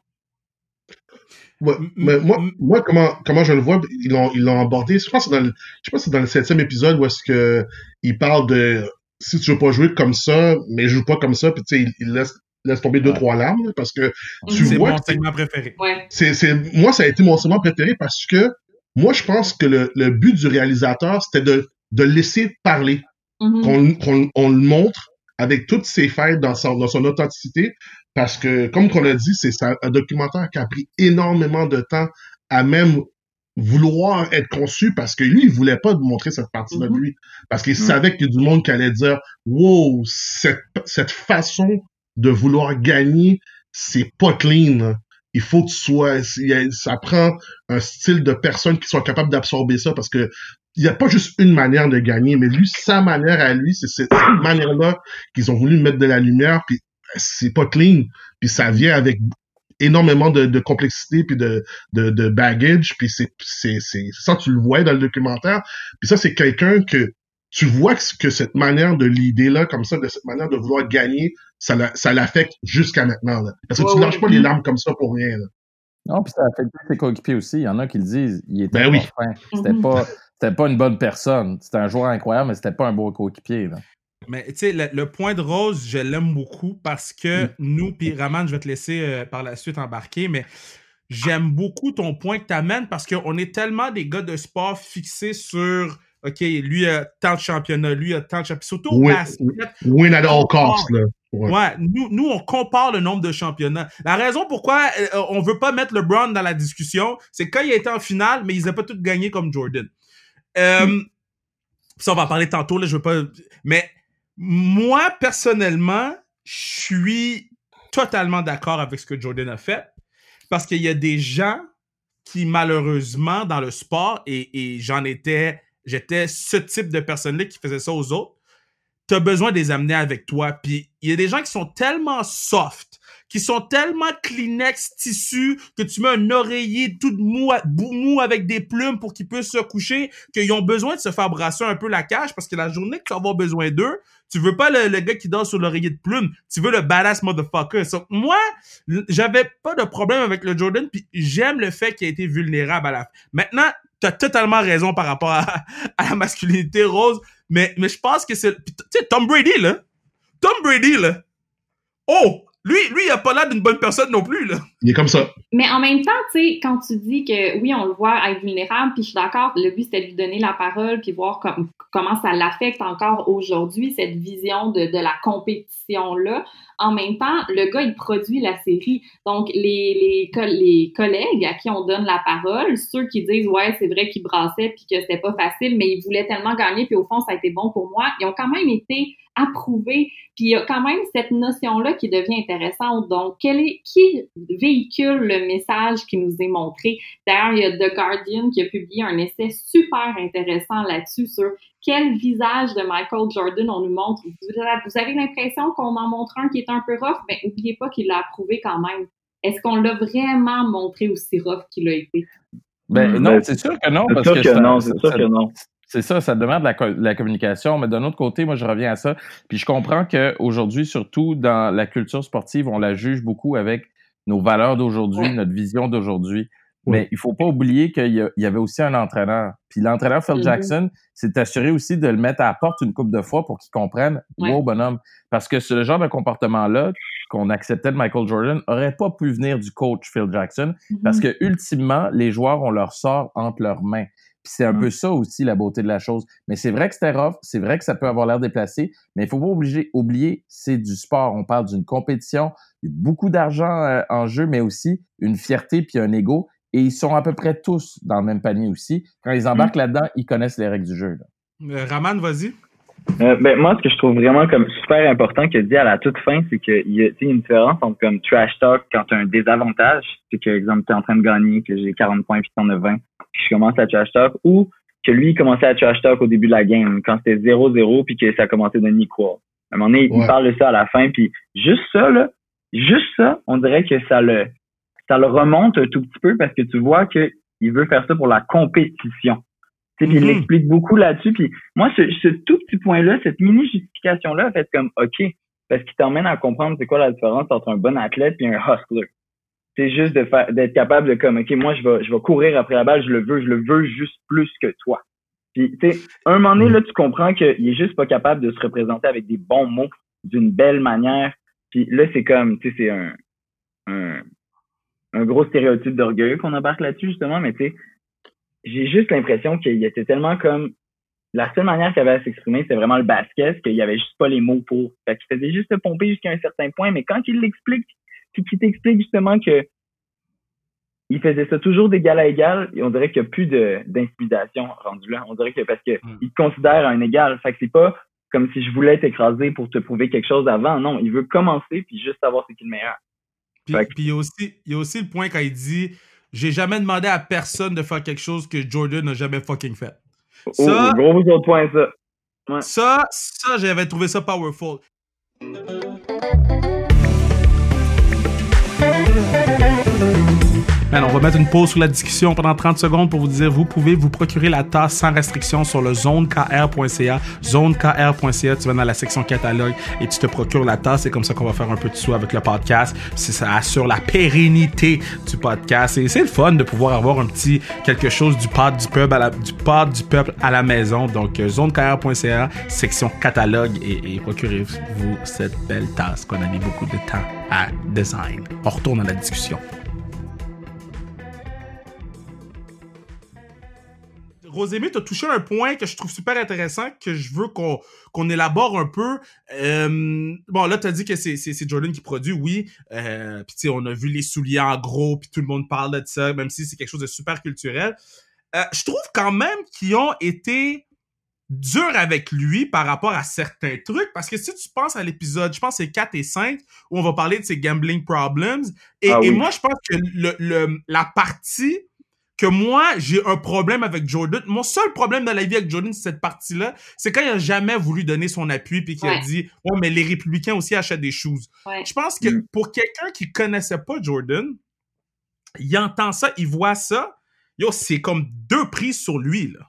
Ouais, mais moi, moi comment, comment je le vois, ils l'ont, ils l'ont abordé. Je pense que dans le, je pense que c'est dans le septième épisode où est-ce que il parle de si tu veux pas jouer comme ça, mais joue pas comme ça, puis tu sais, il, il laisse, laisse tomber deux, Ouais. trois larmes, parce que tu C'est vois mon que c'est- segment préféré. Ouais. c'est, c'est, moi, ça a été mon segment préféré parce que moi, je pense que le, le but du réalisateur, c'était de, de laisser parler, Mhm. qu'on, qu'on on le montre avec toutes ses failles dans son, dans son authenticité, parce que, comme qu'on a dit, c'est un documentaire qui a pris énormément de temps à même vouloir être conçu parce que lui, il voulait pas montrer cette partie-là de Mhm. lui. Parce qu'il Mhm. savait qu'il y a du monde qui allait dire, wow, cette, cette façon de vouloir gagner, c'est pas clean. Il faut que tu sois, ça prend un style de personnes qui sont capables d'absorber ça parce que il y a pas juste une manière de gagner, mais lui, sa manière à lui, c'est cette, cette manière-là qu'ils ont voulu mettre de la lumière, puis c'est pas clean, puis ça vient avec énormément de, de complexité puis de, de, de baggage, puis c'est, c'est, c'est, ça tu le vois dans le documentaire, puis ça c'est quelqu'un que tu vois que, que cette manière de l'idée là comme ça, de cette manière de vouloir gagner, ça, la- ça l'affecte jusqu'à maintenant là. Parce que Ouais, tu ouais. lâches pas les larmes comme ça pour rien là. Non, puis ça affecte ses coéquipiers aussi. Il y en a qui le disent. Il était Ben oui. pas fin. C'était pas, c'était pas une bonne personne. C'était un joueur incroyable, mais c'était pas un beau coéquipier. là. Mais tu sais, le, le point de Rose, je l'aime beaucoup parce que Mm. nous, puis Raman, je vais te laisser euh, par la suite embarquer, mais j'aime beaucoup ton point que tu amènes parce qu'on est tellement des gars de sport fixés sur, OK, lui a tant de championnats, lui a tant de championnats. Surtout basket, Win at all costs là. Ouais. Ouais, nous, nous, on compare le nombre de championnats. La raison pourquoi euh, on veut pas mettre LeBron dans la discussion, c'est quand il était en finale, mais ils n'ont pas tous gagné comme Jordan. Euh, Ça, on va en parler tantôt, là, je veux pas... Mais moi, personnellement, je suis totalement d'accord avec ce que Jordan a fait, parce qu'il y a des gens qui, malheureusement, dans le sport, et, j'en étais... J'étais ce type de personne-là qui faisait ça aux autres, tu besoin de les amener avec toi. Puis il y a des gens qui sont tellement soft, qui sont tellement Kleenex tissu que tu mets un oreiller tout mou, mou avec des plumes pour qu'ils puissent se coucher, qu'ils ont besoin de se faire brasser un peu la cage parce que la journée que tu vas avoir besoin d'eux, tu veux pas le, le gars qui dort sur l'oreiller de plume, tu veux le badass motherfucker. So, moi, j'avais pas de problème avec le Jordan, puis j'aime le fait qu'il ait été vulnérable à la fin. Maintenant, t'as totalement raison par rapport à, à la masculinité rose, mais, mais je pense que c'est... Tu sais, Tom Brady, là, Tom Brady, là, oh, lui, lui, il a pas l'air d'une bonne personne non plus, là. Il est comme ça. Mais en même temps, tu sais, quand tu dis que oui, on le voit être vulnérable, puis je suis d'accord, le but c'était de lui donner la parole, puis voir comme, comment ça l'affecte encore aujourd'hui, cette vision de, de la compétition-là. En même temps, le gars, il produit la série. Donc, les, les, co- les collègues à qui on donne la parole, ceux qui disent, ouais, c'est vrai qu'il brassait, puis que c'était pas facile, mais il voulait tellement gagner, puis au fond, ça a été bon pour moi, ils ont quand même été approuvés. Puis il y a quand même cette notion-là qui devient intéressante. Donc, quel est, qui véhicule le message qui nous est montré? D'ailleurs, il y a The Guardian qui a publié un essai super intéressant là-dessus sur quel visage de Michael Jordan on nous montre. Vous avez, l'impression qu'on en montre un qui est un peu rough, mais n'oubliez pas qu'il l'a approuvé quand même. Est-ce qu'on l'a vraiment montré aussi rough qu'il a été? Ben, Hmm, non, ben, c'est sûr que non. C'est parce sûr que non, c'est sûr que non. C'est ça, ça demande de la, co- la communication, mais d'un autre côté, moi, je reviens à ça. Puis je comprends qu'aujourd'hui, surtout dans la culture sportive, on la juge beaucoup avec nos valeurs d'aujourd'hui, notre vision d'aujourd'hui. Mais il faut pas oublier qu'il y, avait aussi un entraîneur. Puis l'entraîneur Phil Mhm. Jackson s'est assuré aussi de le mettre à la porte une couple de fois pour qu'il comprenne, Ouais. wow, bonhomme. Parce que ce genre de comportement-là qu'on acceptait de Michael Jordan aurait pas pu venir du coach Phil Jackson parce que ultimement, les joueurs ont leur sort entre leurs mains. Puis c'est un Mm. peu ça aussi la beauté de la chose. Mais c'est vrai que c'était rough, c'est vrai que ça peut avoir l'air déplacé, mais il faut pas obliger, oublier, c'est du sport. On parle d'une compétition, il y a beaucoup d'argent euh, en jeu, mais aussi une fierté puis un ego. Et ils sont à peu près tous dans le même panier aussi. Quand ils embarquent là-dedans, ils connaissent les règles du jeu. là. Euh, Raman, vas-y. Euh, ben, moi, ce que je trouve vraiment comme super important a dit à la toute fin, c'est qu'il y a tu sais, une différence entre comme trash talk quand tu as un désavantage, c'est que, exemple, tu es en train de gagner, que j'ai 40 points puis t'en as 20, puis je commence à trash talk, ou que lui, il commençait à trash talk au début de la game, quand c'était 0-0 puis que ça commençait d'un equal. À un moment donné, il Ouais. parle de ça à la fin, puis juste ça, là, juste ça, on dirait que ça le, ça le remonte un tout petit peu parce que tu vois que il veut faire ça pour la compétition. Tu sais, puis il Mhm. l'explique beaucoup là-dessus. Puis moi, ce, ce tout petit point-là, cette mini justification-là, fait comme OK, parce qu'il t'emmène à comprendre c'est quoi la différence entre un bon athlète et un hustler. C'est juste de faire, d'être capable de comme OK, moi je vais, je vais courir après la balle, je le veux, je le veux juste plus que toi. Puis tu sais, un moment donné là, tu comprends qu'il est juste pas capable de se représenter avec des bons mots, d'une belle manière. Puis là, c'est comme, tu sais, c'est un, un, un gros stéréotype d'orgueil qu'on embarque là-dessus justement, mais tu sais, j'ai juste l'impression qu'il était tellement comme la seule manière qu'il avait à s'exprimer, c'était vraiment le basket, qu'il y avait juste pas les mots pour. Fait qu'il faisait juste se pomper jusqu'à un certain point, mais quand il l'explique, puis qu'il t'explique justement que il faisait ça toujours d'égal à égal, et on dirait qu'il n'y a plus de d'intimidation rendu là. On dirait que parce que Mm. il te considère un égal. Fait que c'est pas comme si je voulais t'écraser pour te prouver quelque chose avant. Non, il veut commencer puis juste savoir c'est qui le meilleur. Puis, Fait que- puis il, y a aussi, il y a aussi le point quand il dit J'ai jamais demandé à personne de faire quelque chose que Jordan n'a jamais fucking fait. Oh, Ça- gros autre point ça. Ouais. Ça, ça, j'avais trouvé ça powerful. On va mettre une pause sur la discussion pendant 30 secondes pour vous dire vous pouvez vous procurer la tasse sans restriction sur le zonekr.ca. Zonekr.ca, tu vas dans la section catalogue et tu te procures la tasse. C'est comme ça qu'on va faire un peu de sous avec le podcast. Ça assure la pérennité du podcast. Et c'est le fun de pouvoir avoir un petit quelque chose du pod du peuple à la, du peuple à la maison. Donc, euh, zonekr.ca, section catalogue et, et procurez-vous cette belle tasse qu'on a mis beaucoup de temps à design. On retourne à la discussion. Rosémie, tu as touché un point que je trouve super intéressant, que je veux qu'on qu'on élabore un peu. Euh, bon, là, tu as dit que c'est Jordan qui produit, oui. Euh, puis, tu sais, on a vu les souliers en gros, puis tout le monde parle de ça, même si c'est quelque chose de super culturel. Euh, je trouve quand même qu'ils ont été durs avec lui par rapport à certains trucs, parce que si tu penses à l'épisode, je pense c'est 4 et 5, où on va parler de ses gambling problems, et, Ah et moi, je pense que le, le- la partie que moi, j'ai un problème avec Jordan. Mon seul problème dans la vie avec Jordan, c'est cette partie-là. C'est quand il a jamais voulu donner son appui puis qu'il a dit, ouais, mais les républicains aussi achètent des choses. Ouais. Je pense que Mm. pour quelqu'un qui connaissait pas Jordan, il entend ça, il voit ça. Yo, c'est comme deux prises sur lui, là.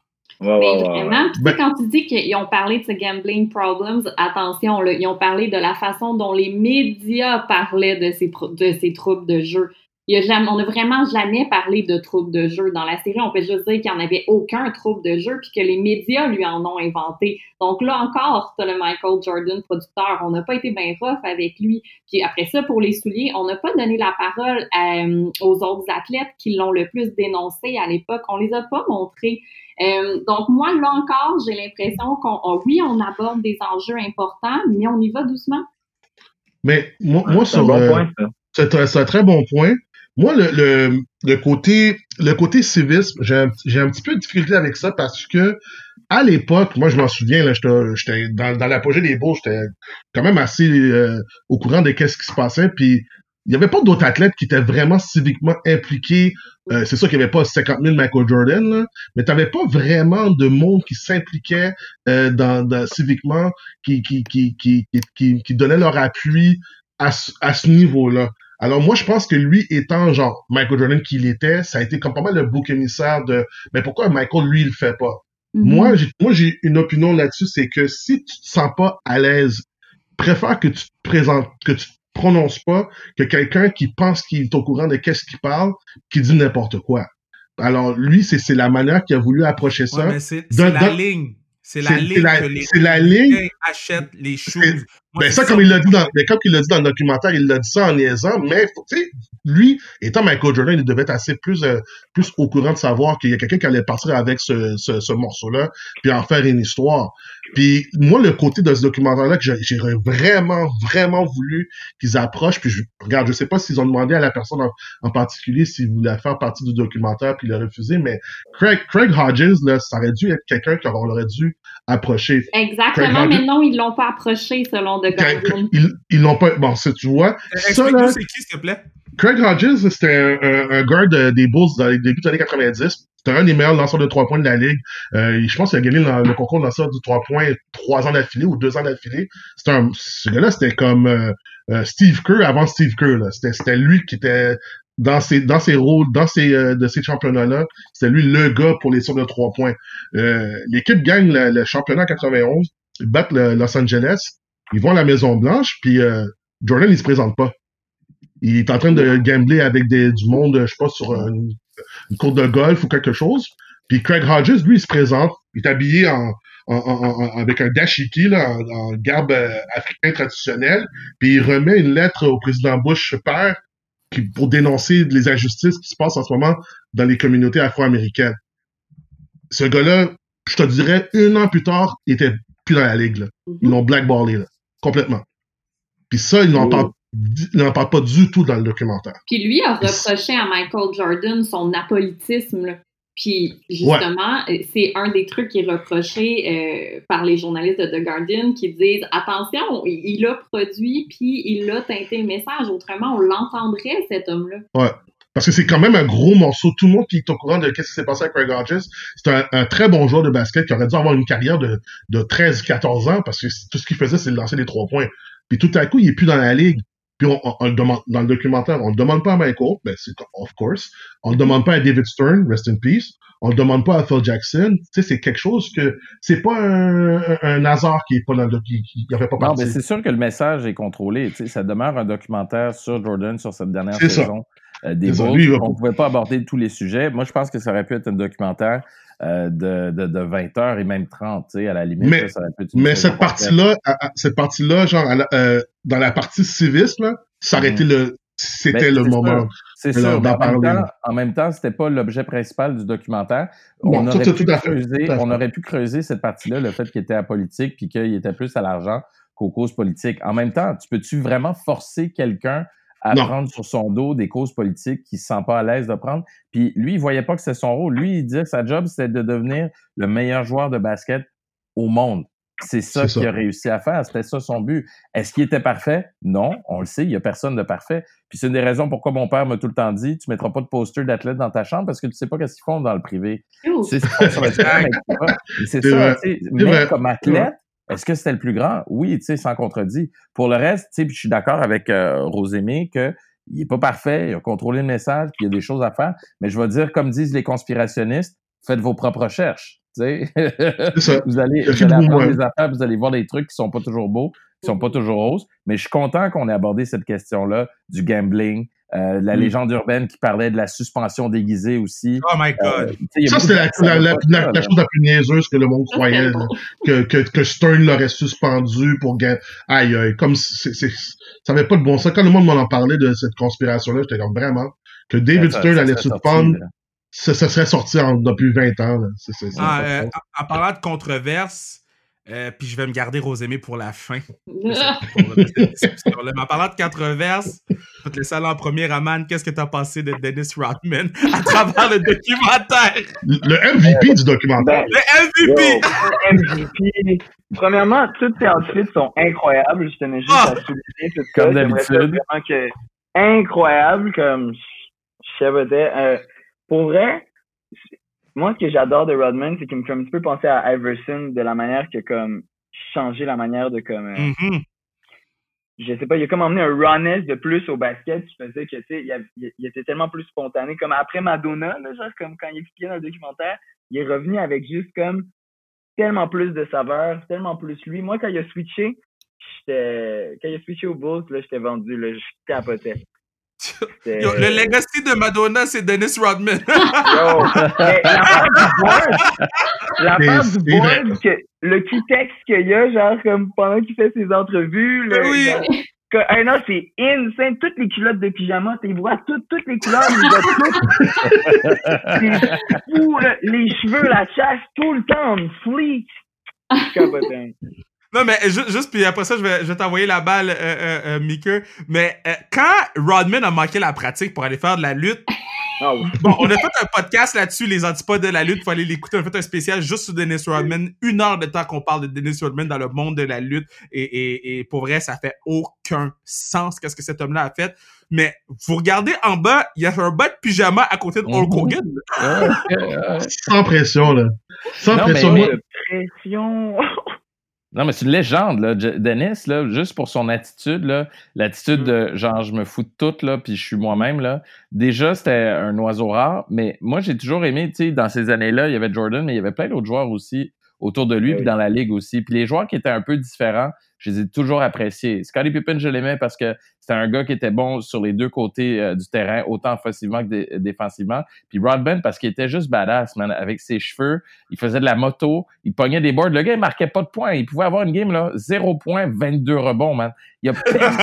Ouais, Mais ouais, ouais, ouais. vraiment, puis tu sais, Ben- quand tu dis qu'ils ont parlé de ce gambling problems, attention, là, ils ont parlé de la façon dont les médias parlaient de ces, de ces troubles de jeu. Il y a jamais, on n'a vraiment jamais parlé de troubles de jeu dans la série. On peut juste dire qu'il n'y en avait aucun trouble de jeu puis que les médias lui en ont inventé. Donc là encore, tu le Michael Jordan producteur. On n'a pas été bien rough avec lui. Puis après ça, pour les souliers, on n'a pas donné la parole euh, aux autres athlètes qui l'ont le plus dénoncé à l'époque. On les a pas montrés. Euh, donc moi, là encore, j'ai l'impression qu'on, on- oui, on aborde des enjeux importants, mais on y va doucement. Mais moi, moi C'est un sur, bon euh, point, ça. C'est un, c'est un très bon point. Moi, le, le, le côté le côté civisme, j'ai un, un petit peu de difficulté avec ça parce que à l'époque, moi je m'en souviens, là, j'étais, dans, dans l'apogée des beaux, j'étais quand même assez euh, au courant de qu'est-ce qui se passait. Puis il n'y avait pas d'autres athlètes qui étaient vraiment civiquement impliqués. Euh, c'est sûr qu'il n'y avait pas 50 000 Michael Jordan, là, mais tu n'avais pas vraiment de monde qui s'impliquait euh, dans, dans- civiquement, qui, qui, qui, qui, qui, qui, qui donnait leur appui à, à ce niveau-là. Alors moi, je pense que lui étant genre Michael Jordan qu'il était, ça a été comme pas mal le bouc émissaire de mais pourquoi Michael, lui, il le fait pas? Mhm. Moi, j'ai moi j'ai une opinion là-dessus, c'est que si tu te sens pas à l'aise, préfère que tu te présentes, que tu te prononces pas, que quelqu'un qui pense qu'il est au courant de qu'est-ce qu'il parle, qui dit n'importe quoi. Alors lui, c'est c'est la manière qu'il a voulu approcher ça. Ouais, mais c'est la ligne. C'est la C'est- ligne c'est la- que les c'est la ligne. Républicains achètent les choses. Ben ça, comme il l'a dit dans, ben, comme il l'a dit dans le documentaire, il l'a dit ça en niaisant, mais faut- tu sais, lui, étant Michael Jordan, il devait être assez plus, euh, plus au courant de savoir qu'il y a quelqu'un qui allait partir avec ce, ce, ce morceau-là, puis en faire une histoire. Puis moi, le côté de ce documentaire-là que j'aurais vraiment, vraiment voulu qu'ils approchent, puis je, regarde, je sais pas s'ils ont demandé à la personne en, en particulier s'il voulait faire partie du documentaire, puis il a refusé, mais Craig, Craig Hodges, là, ça aurait dû être quelqu'un qu'on aurait dû approcher. Exactement, Craig mais non, ils l'ont pas approché selon The Guardian. Ils, ils l'ont pas, bon, ça, tu vois. Là, c'est qui, s'il te plaît. Craig Hodges, c'était un, un, un guard de- des Bulls dans les débuts des années 90. C'était un des meilleurs lanceurs de trois points de la ligue. Euh, je pense qu'il a gagné le, le concours de lanceur de trois points trois ans d'affilée ou deux ans d'affilée. C'était un, ce gars-là, c'était comme euh, euh, Steve Kerr avant Steve Kerr. c'était lui qui était dans ses dans ses rôles, dans ces euh, de ces championnats-là, c'était lui le gars pour les tirs de trois points. Euh, L'équipe gagne le, championnat en 91, ils battent le Los Angeles, ils vont à la Maison Blanche, puis euh, Jordan il se présente pas. Il est en train de gambler avec des, du monde, je sais pas, sur une, une cour de golf ou quelque chose. Puis Craig Hodges, lui, il se présente. Il est habillé en, en, avec un dashiki, là, en, en garbe euh, africain traditionnel. Puis il remet une lettre au président Bush père qui, pour dénoncer les injustices qui se passent en ce moment dans les communautés afro-américaines. Ce gars-là, je te dirais, un an plus tard, il était plus dans la ligue. Là. Ils l'ont blackballé, là, complètement. Puis ça, il n'en parle il n'en parle pas du tout dans le documentaire. Puis lui a reproché à Michael Jordan son apolitisme. Là. Puis justement, ouais. c'est un des trucs qui est reproché euh, par les journalistes de The Guardian qui disent attention, il a produit puis il a teinté le message. Autrement, on l'entendrait cet homme-là. Ouais. Parce que c'est quand même un gros morceau. Tout le monde qui est au courant de ce qui s'est passé avec Craig Hodges, c'est un, un, très bon joueur de basket qui aurait dû avoir une carrière de, de 13-14 ans parce que tout ce qu'il faisait, c'est de lancer des trois points. Puis tout à coup, il est plus dans la ligue. Puis on, on, on, le demande dans le documentaire, on le demande pas à Michael, ben c'est of course. On le demande pas à David Stern, rest in peace. On le demande pas à Phil Jackson. Tu sais, c'est quelque chose que c'est pas un, un, hasard qui est pas dans le qui, qui, fait pas partie. Non, mais c'est sûr que le message est contrôlé. Tu sais, ça demeure un documentaire sur Jordan sur cette dernière saison euh, des Bulls. On pouvait pas aborder tous les sujets. Moi, je pense que ça aurait pu être un documentaire euh, de, de, de 20 heures et même 30, tu sais, à la limite. Mais, là, ça mais cette partie-là, cette partie-là, genre, la, euh, dans la partie civiste, là, ça aurait été le, c'était le moment. C'est sûr, mais en même, temps, en même temps, c'était pas l'objet principal du documentaire. On, aurait, tout, pu tout creuser, on aurait pu creuser cette partie-là, le fait qu'il était apolitique puis qu'il était plus à l'argent qu'aux causes politiques. En même temps, tu peux-tu vraiment forcer quelqu'un à non. prendre sur son dos des causes politiques qu'il se sent pas à l'aise de prendre. Puis lui, il voyait pas que c'était son rôle. Lui, il disait que sa job, c'était de devenir le meilleur joueur de basket au monde. C'est ça qu'il a réussi à faire. C'était ça son but. Est-ce qu'il était parfait? Non, on le sait, il y a personne de parfait. Puis c'est une des raisons pourquoi mon père m'a tout le temps dit, tu mettras pas de poster d'athlète dans ta chambre parce que tu sais pas qu'est-ce qu'ils font dans le privé. C'est ça, c'est ça. Mais comme athlète, est-ce que c'était le plus grand? Oui, tu sais, sans contredit. Pour le reste, tu sais, puis je suis d'accord avec euh, Rosémé que il est pas parfait, il a contrôlé le message, puis il y a des choses à faire. Mais je vais dire, comme disent les conspirationnistes, faites vos propres recherches. Tu sais. vous allez, vous allez apprendre des affaires, vous allez voir des trucs qui sont pas toujours beaux, qui sont pas toujours roses. Mais je suis content qu'on ait abordé cette question-là du gambling, euh, la mm. légende urbaine qui parlait de la suspension déguisée aussi. Oh my God! Euh, ça, c'était la, la, la, la, chose la plus niaiseuse que le monde croyait, que, que, que Stern l'aurait suspendu pour gagner. Aïe, aïe, comme c'est, c'est, ça n'avait pas de bon sens. Quand le monde m'en en parlait de cette conspiration-là, j'étais comme vraiment que David ça, Stern ça allait suspendre. Ça, ça, serait sorti en, depuis 20 ans. Là. C'est, c'est, ah, euh, en parlant de controverse, euh, puis je vais me garder Rosémé pour la fin. Mais en parlant de controverse, je vais te laisser aller en premier, Aman. Qu'est-ce que tu as pensé de Dennis Rodman à travers le documentaire? Le MVP du documentaire. Le MVP! Yo, MVP. Premièrement, toutes tes outfits sont incroyables. Je tenais juste oh! à souligner tout Comme d'habitude. Que... Incroyable, comme je savais. Euh, pour vrai, moi, ce que j'adore de Rodman, c'est qu'il me fait un petit peu penser à Iverson de la manière que, comme, changer la manière de, comme, mm -hmm. je sais pas, il a comme emmené un rawness de plus au basket qui faisait que, tu sais, il, il, il, était tellement plus spontané. Comme après Madonna, là, genre, comme quand il expliquait dans le documentaire, il est revenu avec juste, comme, tellement plus de saveur, tellement plus lui. Moi, quand il a switché, j'étais, quand il a switché au Bulls, là, j'étais vendu, là, je capotais. Yo, le legacy de Madonna, c'est Dennis Rodman. Yo, la part du board, la part du board, que, le petit texte qu'il y a, genre, comme pendant qu'il fait ses entrevues, là, oui. genre, que, hey, non, c'est insane. Toutes les culottes de pyjama, tu vois toutes, toutes les couleurs, il voit toutes. c'est fou. Les cheveux, la chasse, tout le temps, fleek. Capotin. Non, mais juste, juste, puis après ça, je vais, je vais t'envoyer la balle, euh, euh, euh Mickey. Mais euh, quand Rodman a manqué la pratique pour aller faire de la lutte, oh. bon, on a fait un podcast là-dessus, les antipodes de la lutte, faut aller l'écouter. On a fait un spécial juste sur Dennis Rodman. Une heure de temps qu'on parle de Dennis Rodman dans le monde de la lutte. Et, et, et pour vrai, ça fait aucun sens qu'est-ce que cet homme-là a fait. Mais vous regardez en bas, il y a un bas de pyjama à côté de Hulk Hogan. Sans pression, là. Sans Non, pression. mais- Moi, pression. Non, mais c'est une légende, là. Dennis, là, juste pour son attitude, là, l'attitude Mm. de genre, je me fous de tout, là, puis je suis moi-même, là. Déjà, c'était un oiseau rare, mais moi, j'ai toujours aimé, tu sais, dans ces années-là, il y avait Jordan, mais il y avait plein d'autres joueurs aussi autour de lui, Oui. puis dans la ligue aussi. Puis les joueurs qui étaient un peu différents, je les ai toujours appréciés. Scottie Pippen, je l'aimais parce que c'était un gars qui était bon sur les deux côtés euh, du terrain, autant offensivement que dé- défensivement. Puis Rodman, parce qu'il était juste badass, man, avec ses cheveux, il faisait de la moto, il pognait des boards. Le gars, il marquait pas de points. Il pouvait avoir une game, là, 0 points, 22 rebonds, man. Il y a personne.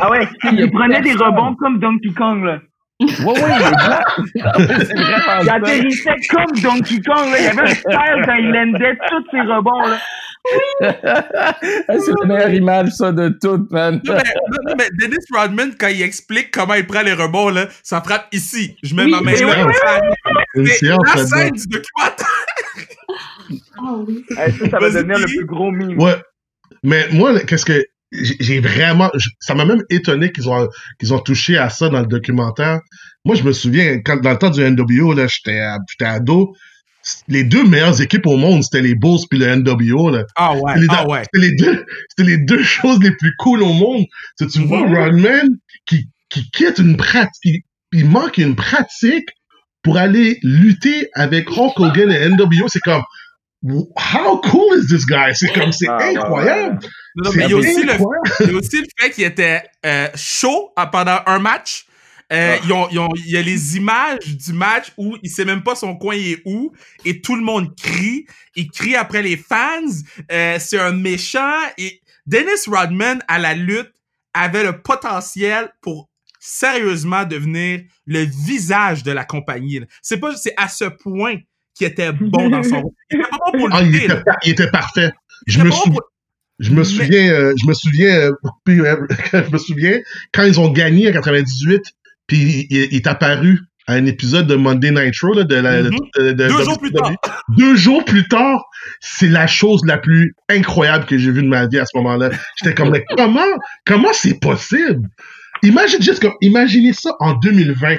Ah ouais, Il prenait des rebonds comme Donkey Kong, là. Ouais, ouais, il atterrissait comme Donkey Kong, là. Il y avait un style quand il landait tous ses rebonds, là. C'est la meilleure image, ça, de tout, man. Non, mais, non, non, mais Dennis Rodman, quand il explique comment il prend les rebonds, là, ça frappe ici. Je mets Oui, ma main oui, là. oui, C'est la scène du documentaire. Ah oui. Ça, ça va devenir le plus gros meme. Ouais. Mais moi, qu'est-ce que j'ai vraiment, ça m'a même étonné qu'ils ont qu'ils ont touché à ça dans le documentaire. Moi, je me souviens quand dans le temps du NWO là, j'étais j'étais ado. Les deux meilleures équipes au monde, c'était les Bulls puis le NWO là. Ah ouais, Les- ah ouais. C'était les deux, c'était les deux choses les plus cool au monde. C'est tu vois Rodman qui qui quitte une pratique, il manque une pratique pour aller lutter avec Hulk Hogan et NWO. C'est comme How cool is this guy? C'est comme c'est Ah, ouais, incroyable. Non, mais il y a aussi le, incroyable. il y a aussi le fait qu'il était euh, chaud à- pendant un match. Euh, ils ont- ils ont- il y a les images du match où il sait même pas son coin est où et tout le monde crie. Il crie après les fans. Euh, c'est un méchant. Et Dennis Rodman à la lutte avait le potentiel pour sérieusement devenir le visage de la compagnie. C'est pas, c'est à ce point qu'il était bon dans son rôle. Il était pas bon pour Ah, il lutter. était, là. par- il était parfait. Je me, sou- pour- je me Mais- souviens, euh, je me souviens, euh, euh, je me souviens quand ils ont gagné en 98, puis il, il est apparu à un épisode de Monday Nitro là, de la Mhm. de- de- Deux de- jours plus tard. Deux jours plus tard, c'est la chose la plus incroyable que j'ai vue de ma vie à ce moment-là. J'étais comme, mais comment, comment c'est possible? Imagine juste comme, imaginez ça en 2020.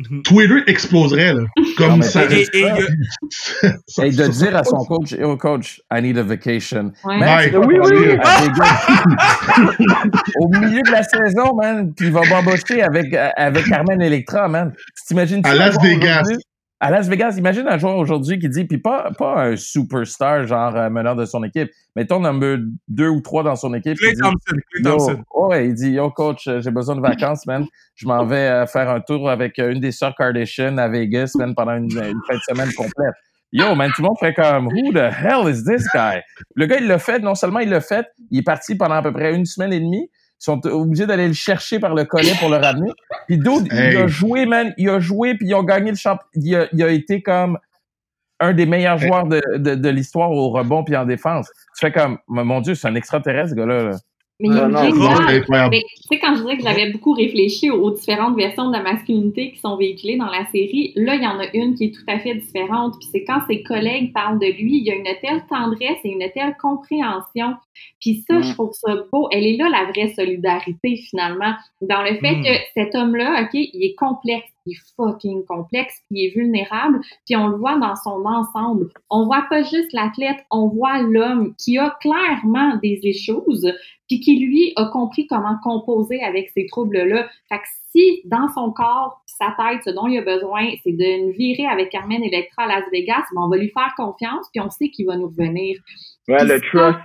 Mhm. Twitter exploserait, là. Comme Non, ça. Et, Et de ça- dire à son coach, yo coach, I need a vacation. Ouais. Man, Ouais. tu vas Oui, oui, oui. Au milieu de la saison, man, puis il va m'embaucher avec, avec Carmen Electra, man. Tu t'imagines À Las Vegas. À Las Vegas, imagine un joueur aujourd'hui qui dit, puis pas, pas un superstar, genre euh, meneur de son équipe, mettons number deux ou trois dans son équipe. Clay Thompson, Clay Thompson. ouais, il dit, yo, coach, euh, j'ai besoin de vacances, man. Je m'en vais euh, faire un tour avec euh, une des sœurs Kardashian à Vegas, man, pendant une, une fin de semaine complète. Yo, man, tout le monde ferait comme, who the hell is this guy? Le gars, il l'a fait, non seulement il l'a fait, il est parti pendant à peu près une semaine et demie. Ils sont obligés d'aller le chercher par le collet pour le ramener. Puis d'autres, il a joué, man, il a joué, puis ils ont gagné le champ. Il a, il a été comme un des meilleurs Hey. joueurs de, de, de l'histoire au rebond puis en défense. Tu fais comme, mon Dieu, c'est un extraterrestre, ce gars-là. là. Mais il. Mais tu sais, quand je disais que j'avais beaucoup réfléchi aux, aux différentes versions de la masculinité qui sont véhiculées dans la série, là, il y en a une qui est tout à fait différente. Puis c'est quand ses collègues parlent de lui, il y a une telle tendresse et une telle compréhension. Puis ça, Mm. je trouve ça beau. Elle est là, la vraie solidarité, finalement, dans le fait Mm. que cet homme-là, OK, il est complexe, il est fucking complexe, il est vulnérable, puis on le voit dans son ensemble. On voit pas juste l'athlète, on voit l'homme qui a clairement des issues, puis qui lui a compris comment composer avec ces troubles-là. Fait que si dans son corps, sa tête, ce dont il a besoin, c'est de nous virer avec Carmen Electra à Las Vegas, ben on va lui faire confiance, puis on sait qu'il va nous revenir. Ouais, le trust.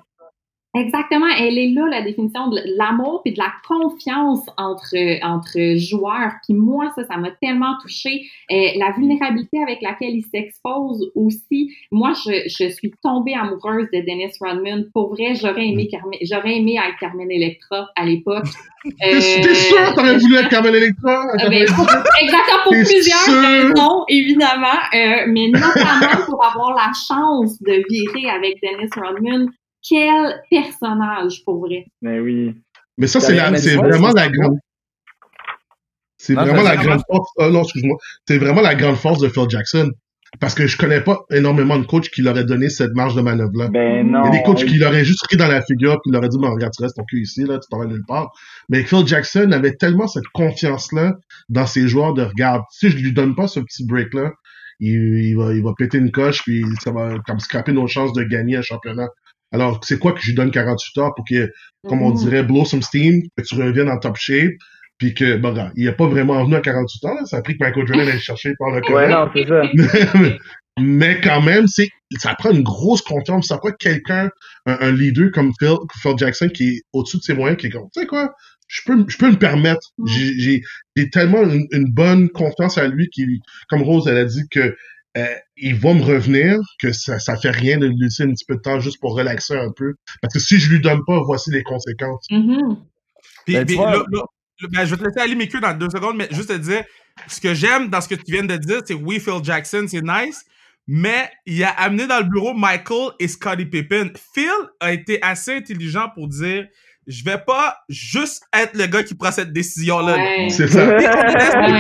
Exactement, elle est là la définition de l'amour puis de la confiance entre entre joueurs. Puis moi ça ça m'a tellement touchée Euh, la vulnérabilité avec laquelle il s'expose aussi. Moi je, je suis tombée amoureuse de Dennis Rodman. Pour vrai, j'aurais aimé Carmen j'aurais aimé être Carmen Electra à l'époque. T'es t'es sûr que t'aurais voulu être Carmen Electra? Euh, ben, exactement pour plusieurs sûr? raisons, évidemment, euh, mais notamment pour avoir la chance de virer avec Dennis Rodman. Quel personnage pour vrai? Mais oui. Mais ça, c'est vraiment la grande. C'est vraiment la grande force. ah non, excuse-moi. C'est vraiment la grande force de Phil Jackson. Parce que je connais pas énormément de coachs qui l'auraient donné cette marge de manœuvre-là. Ben Il y a non. Il y a des coachs qui l'auraient juste pris dans la figure puis l'auraient dit, bon, regarde, tu restes ton cul ici, là, tu t'en vas nulle part. Mais Phil Jackson avait tellement cette confiance-là dans ses joueurs de regarde, si je lui donne pas ce petit break-là, il, il va, il va péter une coche puis ça va comme scraper nos chances de gagner un championnat. Alors, c'est quoi que je lui donne 48 heures pour que, comme on Mhm. dirait, blow some steam, que tu reviennes en top shape, puis que, bon, regarde, il est pas vraiment venu à 48 heures, là. ça a pris que Michael Jordan allait le chercher par le Ouais, non, c'est ça. Mais quand même, c'est, ça prend une grosse confiance. Ça prend quelqu'un, un, un leader comme Phil, Phil Jackson qui est au-dessus de ses moyens, qui est comme, tu sais quoi, je peux, je peux me permettre. Mm. J'ai, tellement une, une bonne confiance à lui qui, comme Rose, elle a dit que euh, il va me revenir, que ça, ça fait rien de lui laisser un petit peu de temps juste pour relaxer un peu. Parce que si je lui donne pas, voici les conséquences. Mhm. Puis, Ben, puis vois- ben, je vais te laisser aller, Miku, dans deux secondes, mais juste te dire, ce que j'aime dans ce que tu viens de dire, c'est oui, Phil Jackson, c'est nice, mais il a amené dans le bureau Michael et Scottie Pippen. Phil a été assez intelligent pour dire, je vais pas juste être le gars qui prend cette décision-là. Ouais. C'est ça. Ouais.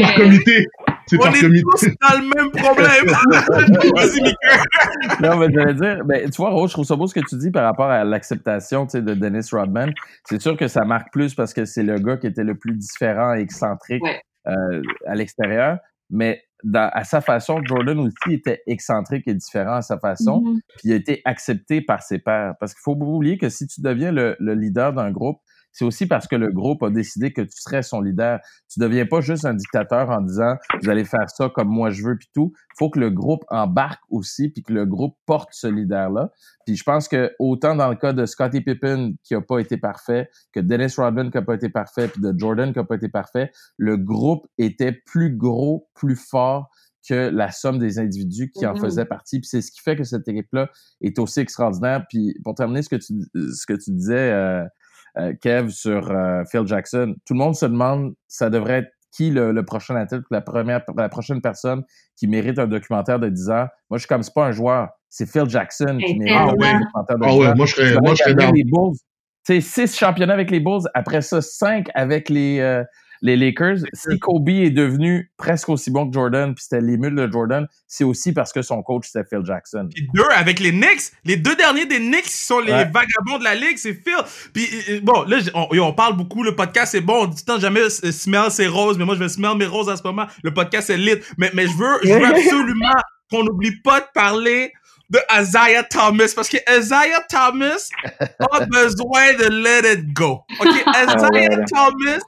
par comité. C'est On par est comité. tous dans le même problème. Vas-y, Miku. Non, mais j'allais dire, ben, tu vois, Rose, je trouve ça beau ce que tu dis par rapport à l'acceptation de Dennis Rodman. C'est sûr que ça marque plus parce que c'est le gars qui était le plus différent et excentrique Ouais. euh, à l'extérieur. Mais dans- à sa façon, Jordan aussi était excentrique et différent à sa façon. Mhm. puis il a été accepté par ses pairs. Parce qu'il faut pas oublier que si tu deviens le, le leader d'un groupe, c'est aussi parce que le groupe a décidé que tu serais son leader. Tu deviens pas juste un dictateur en disant vous allez faire ça comme moi je veux puis tout. faut que le groupe embarque aussi puis que le groupe porte ce leader-là. Puis je pense que autant dans le cas de Scottie Pippen qui a pas été parfait, que Dennis Rodman qui a pas été parfait, puis de Jordan qui a pas été parfait, le groupe était plus gros, plus fort que la somme des individus qui en Mhm. faisaient partie. Puis c'est ce qui fait que cette équipe-là est aussi extraordinaire. Puis pour terminer ce que tu, ce que tu disais, euh, euh, Kev, sur euh, Phil Jackson, tout le monde se demande, ça devrait être qui le, le prochain athlète, la première, la prochaine personne qui mérite un documentaire de 10 ans. Moi, je suis comme, c'est pas un joueur, c'est Phil Jackson qui mérite un tellement. documentaire de Ah 10 ouais, ans. moi je serais, moi je serais down. les Bulls. Tu sais, six championnats avec les Bulls, après ça, cinq avec les, euh, les Lakers. Si Kobe est devenu presque aussi bon que Jordan, puis c'était l'émule de Jordan, c'est aussi parce que son coach, c'était Phil Jackson. Puis deux avec les Knicks. Les deux derniers des Knicks sont les Ouais. vagabonds de la ligue, c'est Phil. Puis euh, bon, là, on, parle beaucoup, le podcast c'est bon, on dit tant jamais euh, smell c'est roses, mais moi je vais smell mes roses en ce moment. Le podcast est lit. Mais, mais je veux, je veux absolument qu'on n'oublie pas de parler de Isaiah Thomas parce que Isaiah Thomas a besoin de let it go. OK? Isaiah ouais. Thomas.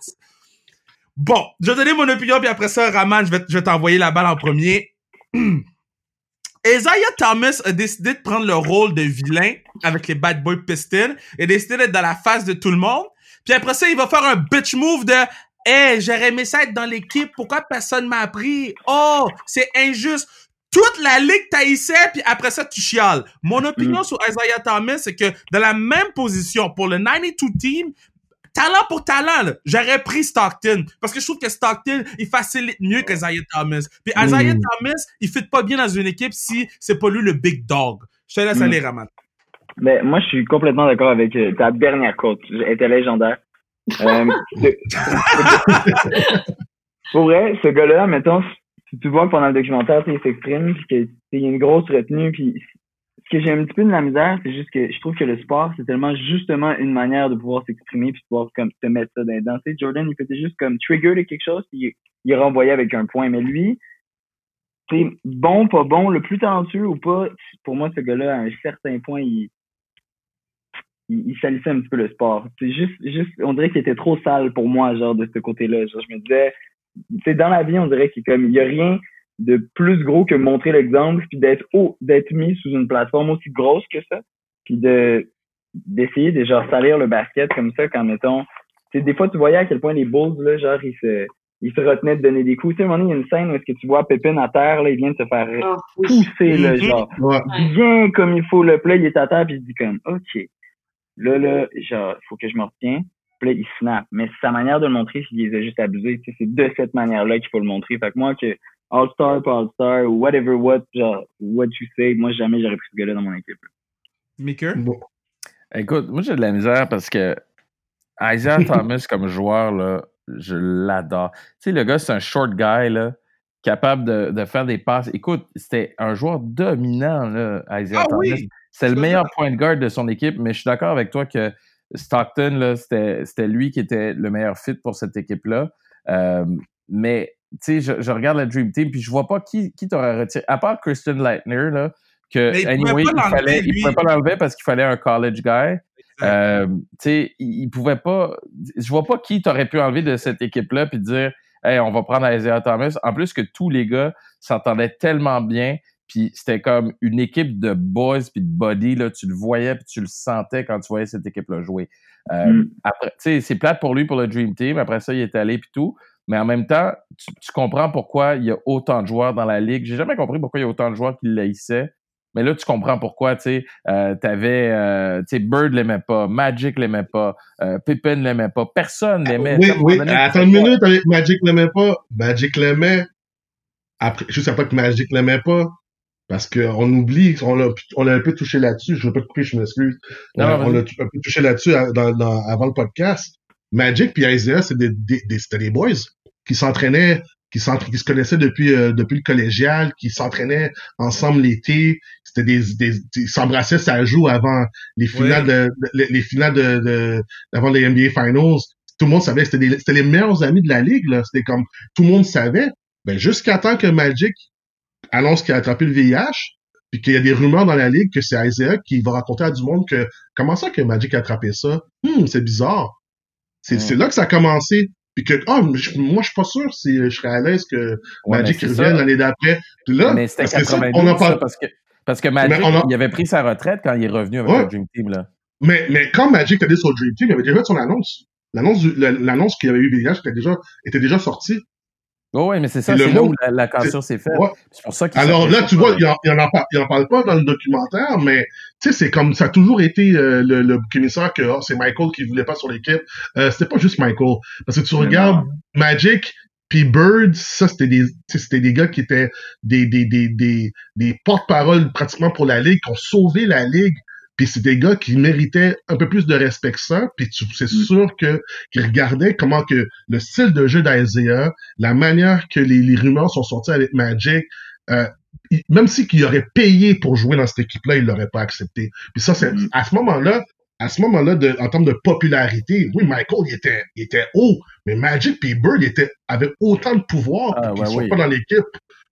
Bon, je vais donner mon opinion, puis après ça, Raman, je vais, je vais t'envoyer la balle en premier. Isaiah Thomas a décidé de prendre le rôle de vilain avec les Bad Boy Pistons et décidé d'être dans la face de tout le monde. Puis après ça, il va faire un bitch move de Hey, j'aurais aimé ça être dans l'équipe, pourquoi personne m'a appris? Oh, c'est injuste. Toute la ligue t'haïssait, puis après ça, tu chiales. Mon opinion sur Isaiah Thomas, c'est que dans la même position pour le 92 team, talent pour talent, là, j'aurais pris Stockton. Parce que je trouve que Stockton, il facilite mieux qu'Isaiah Thomas. Puis Isaiah Mm. Thomas, il fit pas bien dans une équipe si c'est pas lui le big dog. Je te laisse Mm. aller, Raman. Ben, moi, je suis complètement d'accord avec euh, ta dernière quote. Elle était légendaire. Euh, pour vrai, ce gars-là, mettons, si tu vois que pendant le documentaire, il s'exprime, puis que tu sais, il y a une grosse retenue, puis que j'ai un petit peu de la misère, c'est juste que je trouve que le sport, c'est tellement justement une manière de pouvoir s'exprimer, puis de pouvoir comme te mettre ça dans les dents. Tu sais, Jordan, il faisait juste comme trigger quelque chose, puis il, renvoyait avec un point. Mais lui, c'est bon, pas bon, le plus talentueux ou pas, pour moi, ce gars-là, à un certain point, il, il, il salissait un petit peu le sport. C'est juste, juste, on dirait qu'il était trop sale pour moi, genre, de ce côté-là. Genre, je me disais, tu sais, dans la vie, on dirait qu'il comme, il y a rien de plus gros que montrer l'exemple, puis d'être haut, d'être mis sous une plateforme aussi grosse que ça, puis de, d'essayer de, genre, salir le basket comme ça, quand, mettons, tu sais, des fois, tu voyais à quel point les Bulls, là, genre, ils se, ils se retenaient de donner des coups. Tu sais, à un moment donné, il y a une scène où est-ce que tu vois Pépin à terre, là, il vient de se faire oui. pousser, là, Mhm. genre, Ouais. Bien comme il faut. Le play, il est à terre, puis il se dit comme, OK, là, là, genre, faut que je me retiens. Puis là, il snap. Mais sa manière de le montrer, c'est qu'il les a juste abusés. Tu sais, c'est de cette manière-là qu'il faut le montrer. Fait que moi, que All-Star, pas All-Star, whatever what, genre, what you say, moi, jamais j'aurais pris ce gars-là dans mon équipe. Maker? Bon. Écoute, moi j'ai de la misère parce que Isaiah Thomas comme joueur, là, je l'adore. Tu sais, le gars, c'est un short guy, là, capable de, de faire des passes. Écoute, c'était un joueur dominant, là, Isaiah Ah Thomas. oui! C'est le meilleur point de garde de son équipe, mais je suis d'accord avec toi que Stockton, là, c'était, c'était lui qui était le meilleur fit pour cette équipe-là. Euh, mais, tu sais, je, je regarde la Dream Team, puis je vois pas qui, qui t'aurait retiré. À part Christian Leitner, là, que Mais anyway, pouvait pas il fallait, il pouvait pas l'enlever parce qu'il fallait un college guy. Euh, tu sais, il il pouvait pas. Je vois pas qui t'aurait pu enlever de cette équipe-là puis dire, hey, on va prendre Isaiah Thomas. En plus que tous les gars s'entendaient tellement bien, puis c'était comme une équipe de boys puis de body là. Tu le voyais puis tu le sentais quand tu voyais cette équipe-là jouer. Euh, Mm. Après, tu sais, c'est plate pour lui pour le Dream Team. Après ça, il est allé puis tout. Mais en même temps, tu, tu comprends pourquoi il y a autant de joueurs dans la ligue. J'ai jamais compris pourquoi il y a autant de joueurs qui l'haïssaient. Mais là, tu comprends pourquoi, tu sais, euh, t'avais, euh, tu sais, Bird l'aimait pas, Magic l'aimait pas, euh, Pippen l'aimait pas, personne l'aimait. Oui, oui. donné, Attends une minute Magic l'aimait pas. Magic l'aimait. Après, je sais pas que Magic l'aimait pas. Parce qu'on oublie, on l'a, on l'a un peu touché là-dessus. Je veux pas te couper, je m'excuse. Euh, vas-y. on l'a un peu touché là-dessus à- dans, dans- avant le podcast. Magic puis Isaiah, c'est des, des, des, c'était des boys qui s'entraînaient, qui, qui se connaissaient depuis, euh, depuis le collégial, qui s'entraînaient ensemble l'été. C'était des, des, ils s'embrassaient ça joue avant les finales de, de- les, les finales de, de, avant les NBA Finals. Tout le monde savait c'était c'était les meilleurs amis de la ligue, là. C'était comme, tout le monde savait. Ben, jusqu'à temps que Magic annonce qu'il a attrapé le VIH, puis qu'il y a des rumeurs dans la ligue que c'est Isaiah qui va raconter à du monde que, comment ça que Magic a attrapé ça? Hum, c'est bizarre. C'est, Mm. c'est là que ça a commencé. Puis que, mais je- moi, je suis pas sûr si je serais à l'aise que Magic revienne l'année d'après. Puis là, Mais c'était parce que ça, 92, on en ça, parle. parce que, parce que Magic, a- il avait pris sa retraite quand il est revenu avec Ouais. le Dream Team, là. Mais, mais quand Magic était sur le Dream Team, il avait déjà fait son annonce. L'annonce, qu'il y avait eu VIH était déjà, était déjà sortie. Oh, ouais, mais c'est ça, c'est là où la, la cassure s'est faite. Ouais. C'est pour ça qu'il Alors là, tu vois, il en, il en, il en parle pas dans le documentaire, mais tu sais, c'est comme ça a toujours été euh, le, le bouc émissaire que oh, c'est Michael qui voulait pas sur l'équipe. Euh, c'était pas juste Michael, parce que tu regardes Magic puis Bird, ça c'était des, c'était des gars qui étaient des des des des, des porte-parole pratiquement pour la ligue, qui ont sauvé la ligue. Puis c'est des gars qui méritaient un peu plus de respect que ça. Puis c'est sûr que qu'ils regardaient comment que le style de jeu d'Isaiah, la manière que les, les rumeurs sont sorties avec Magic, euh, il- même si qu'il aurait payé pour jouer dans cette équipe-là, il l'aurait pas accepté. Puis ça, c'est Mm. à ce moment-là, à ce moment-là, en termes de popularité, oui, Michael, il était, il était haut, mais Magic puis Bird, avait autant de pouvoir, Ah, puis ouais, oui. pas dans l'équipe.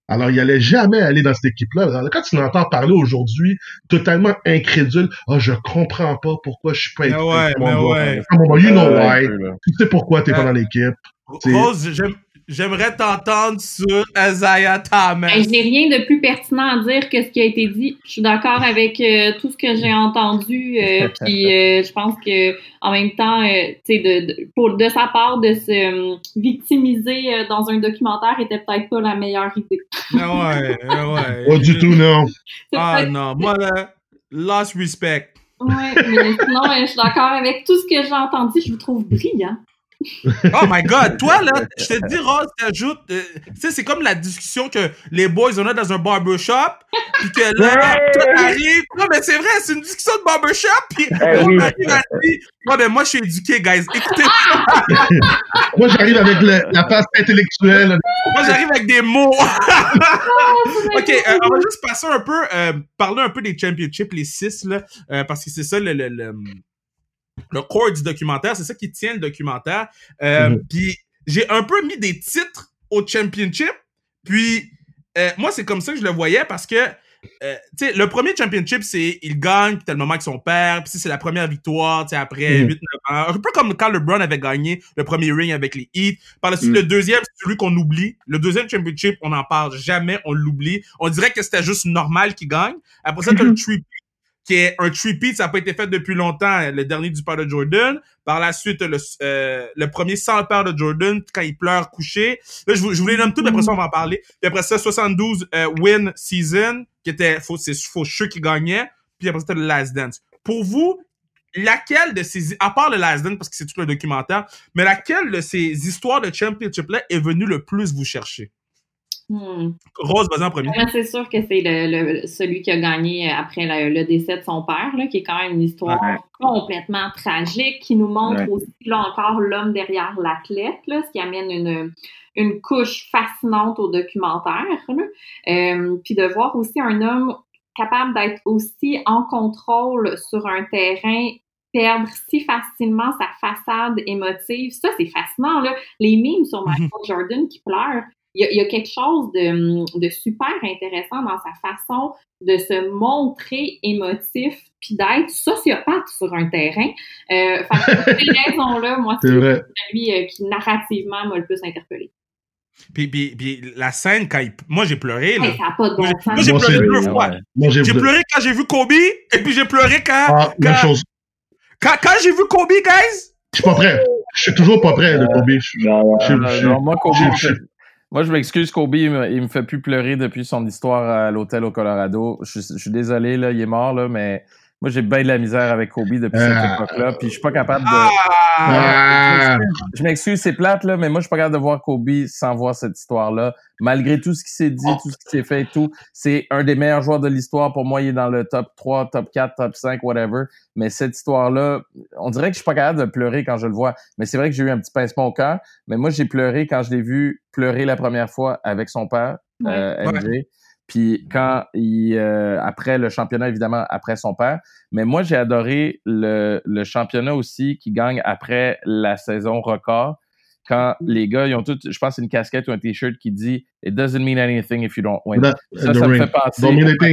Alors, il allait jamais aller dans cette équipe-là. Alors, Quand tu l'entends parler aujourd'hui, totalement incrédule, ah, je comprends pas pourquoi je suis pas Mais équipé ouais, ouais. You know why? Tu sais pourquoi t'es pas dans l'équipe. Rose, j'aime- j'aimerais t'entendre sur Isaiah Thomas. Ben, je n'ai rien de plus pertinent à dire que ce qui a été dit. Je suis d'accord avec euh, tout ce que j'ai entendu. euh, puis euh, je pense que en même temps, euh, tu sais, de, de, pour de sa part de se euh, victimiser euh, dans un documentaire était peut-être pas la meilleure idée. Mais ouais, mais ouais. Pas du tout, non. Ah non, moi là, lost respect. Ouais, mais sinon, je suis d'accord avec tout ce que j'ai entendu. Je vous trouve brillant. Oh my god, toi là, je te dis, Rose, t'ajoutes. euh, tu sais, c'est comme la discussion que les boys ont a dans un barbershop. Puis que là, toi t'arrives. Non, mais c'est vrai, c'est une discussion de barbershop. Puis on oui. arrive à dire, Ouais, ben moi, je suis éduqué, guys. Écoutez, Moi, j'arrive avec le- la face intellectuelle. moi, j'arrive avec des mots. Ok, euh, on va juste passer un peu, euh, parler un peu des championships, les six, là, euh, parce que c'est ça le, le, le, le core du documentaire, c'est ça qui tient le documentaire. Euh, Mhm. Puis j'ai un peu mis des titres au championship, puis euh, moi, c'est comme ça que je le voyais parce que, euh, le premier championship, c'est il gagne, puis t'as le moment avec son père, puis c'est la première victoire, tu sais, après Mhm. 8-9 ans. Un peu comme quand LeBron avait gagné le premier ring avec les Heat. Par la suite, Mhm. le deuxième, c'est celui qu'on oublie. Le deuxième championship, on n'en parle jamais, on l'oublie. On dirait que c'était juste normal qu'il gagne. Après ça, t'as le three qui est un three-peat, ça n'a pas été fait depuis longtemps, le dernier du père de Jordan. Par la suite, le, euh, le premier sans le père de Jordan, quand il pleure couché. Là, je, vous- je vous les nomme puis après ça, on va en parler. Puis après ça, 72 euh, win season, qui était faux, c'est Faucheux qui gagnait. Puis après ça, le Last Dance. Pour vous, laquelle de ces, à part le Last Dance, parce que c'est tout le documentaire, mais laquelle de ces histoires de championship-là est venue le plus vous chercher? Hmm. Rose, vas-y en premier. Moi, c'est sûr que c'est le, le- celui qui a gagné après le, le décès de son père, là, qui est quand même une histoire Ouais. complètement tragique, qui nous montre Ouais. aussi, là encore, l'homme derrière l'athlète, là, ce qui amène une, une couche fascinante au documentaire. Euh, puis de voir aussi un homme capable d'être aussi en contrôle sur un terrain perdre si facilement sa façade émotive. Ça, c'est fascinant, là. Les mimes sur Michael Jordan qui pleure, il y, a, il y a quelque chose de, de super intéressant dans sa façon de se montrer émotif puis d'être sociopathe sur un terrain. Euh, fait que pour ces raisons-là, moi, C'est celui euh, qui narrativement m'a le plus interpellé. Puis, puis, puis la scène, quand il... moi j'ai pleuré. Là. Hey, ça n'a pas de bon Moi, sens. j'ai Moi, pleuré c'est- deux Ouais, fois. j'ai J'ai pleuré quand j'ai vu Kobe, et puis j'ai pleuré quand, Ah, même quand, chose. quand, quand j'ai vu Kobe, guys? Je suis pas prêt. Je suis toujours pas prêt, Kobe. Je- je- Euh, je- non, moi, Kobe, je- moi, je m'excuse, Kobe, il me, il me fait plus pleurer depuis son histoire à l'hôtel au Colorado. Je, je suis désolé, là, il est mort, là, mais moi, j'ai bien de la misère avec Kobe depuis cette Ah. époque-là, puis je suis pas capable de... Ah! Je m'excuse, c'est plate, là, mais moi, je suis pas capable de voir Kobe sans voir cette histoire-là. Malgré tout ce qui s'est dit, tout ce qui s'est fait et tout, c'est un des meilleurs joueurs de l'histoire. Pour moi, il est dans le top 3, top 4, top 5, whatever. Mais cette histoire-là, on dirait que je suis pas capable de pleurer quand je le vois. Mais c'est vrai que j'ai eu un petit pincement au cœur. Mais moi, j'ai pleuré quand je l'ai vu pleurer la première fois avec son père, Ouais. euh, MJ. Puis quand il, euh, après le championnat, évidemment, après son père. Mais moi, j'ai adoré le, le championnat aussi qui gagne après la saison record. Quand les gars, ils ont tout, je pense, une casquette ou un t-shirt qui dit It doesn't mean anything if you don't win. that- Ça, ça me fait penser.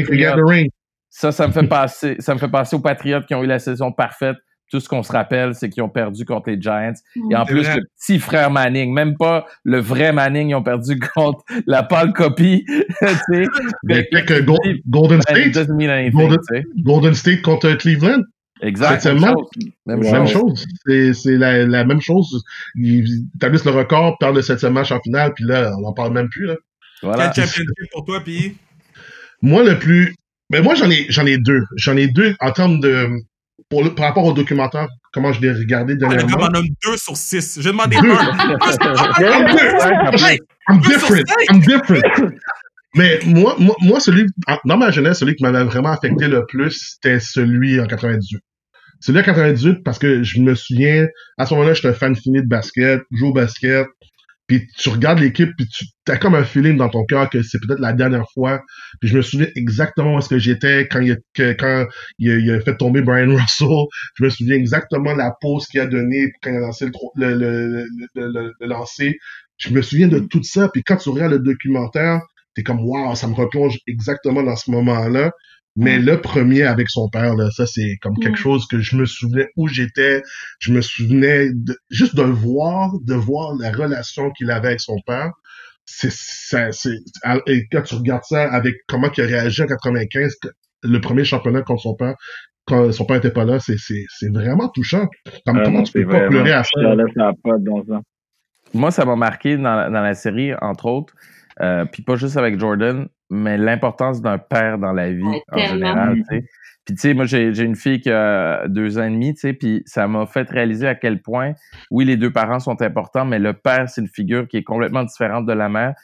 Don't mean the ring. Ça, ça me fait passer, ça me fait passer aux Patriots qui ont eu la saison parfaite. Tout ce qu'on se rappelle, c'est qu'ils ont perdu contre les Giants. Et en plus, vrai. le petit frère Manning, même pas le vrai Manning, ils ont perdu contre la pâle copie. Go- Golden State. anything, Golden- State contre Cleveland. Exact. Même chose. Même chose. C'est, c'est la, la même chose. Ils établissent le record, perdent le septième match en finale, puis là, on n'en parle même plus. Là. Voilà. Quel championship pour toi, puis Moi, le plus. Ben moi, j'en ai, j'en ai deux. J'en ai deux en termes de. Pour le, par rapport au documentaire, comment je l'ai regardé Ah, dernièrement. m'en nomme deux sur six. J'ai demandé Deux. un. I'm different. I'm different. I'm different. Mais moi, moi, moi, celui, dans ma jeunesse, celui qui m'avait vraiment affecté le plus, c'était celui en 98. Celui en 98 parce que je me souviens, à ce moment-là, j'étais un fan fini de basket, je joue au basket, puis tu regardes l'équipe, puis tu as comme un feeling dans ton cœur que c'est peut-être la dernière fois. Puis je me souviens exactement où est-ce que j'étais quand il a, quand il a, il a fait tomber Brian Russell. Je me souviens exactement la pause qu'il a donnée quand il a lancé le, le, le, le, lancer. Je me souviens de tout ça. Puis quand tu regardes le documentaire, t'es comme waouh, ça me replonge exactement dans ce moment-là. Mais le premier avec son père, là, ça c'est comme quelque Mm. chose que je me souvenais où j'étais. Je me souvenais de, juste de le voir, de voir la relation qu'il avait avec son père. C'est, ça, c'est, et quand tu regardes ça avec comment il a réagi en 95, que- le premier championnat contre son père, quand son père était pas là, c'est, c'est, c'est vraiment touchant. Comme, Ah comment tu peux pas pleurer à ça? Là, pas. Moi, ça m'a marqué dans la, dans la série, entre autres, euh, puis pas juste avec Jordan, mais l'importance d'un père dans la vie Ouais, en tellement. général. tu sais. Puis tu sais, moi j'ai j'ai une fille qui a deux ans et demi, tu sais, puis ça m'a fait réaliser à quel point, oui, les deux parents sont importants, mais le père c'est une figure qui est complètement différente de la mère,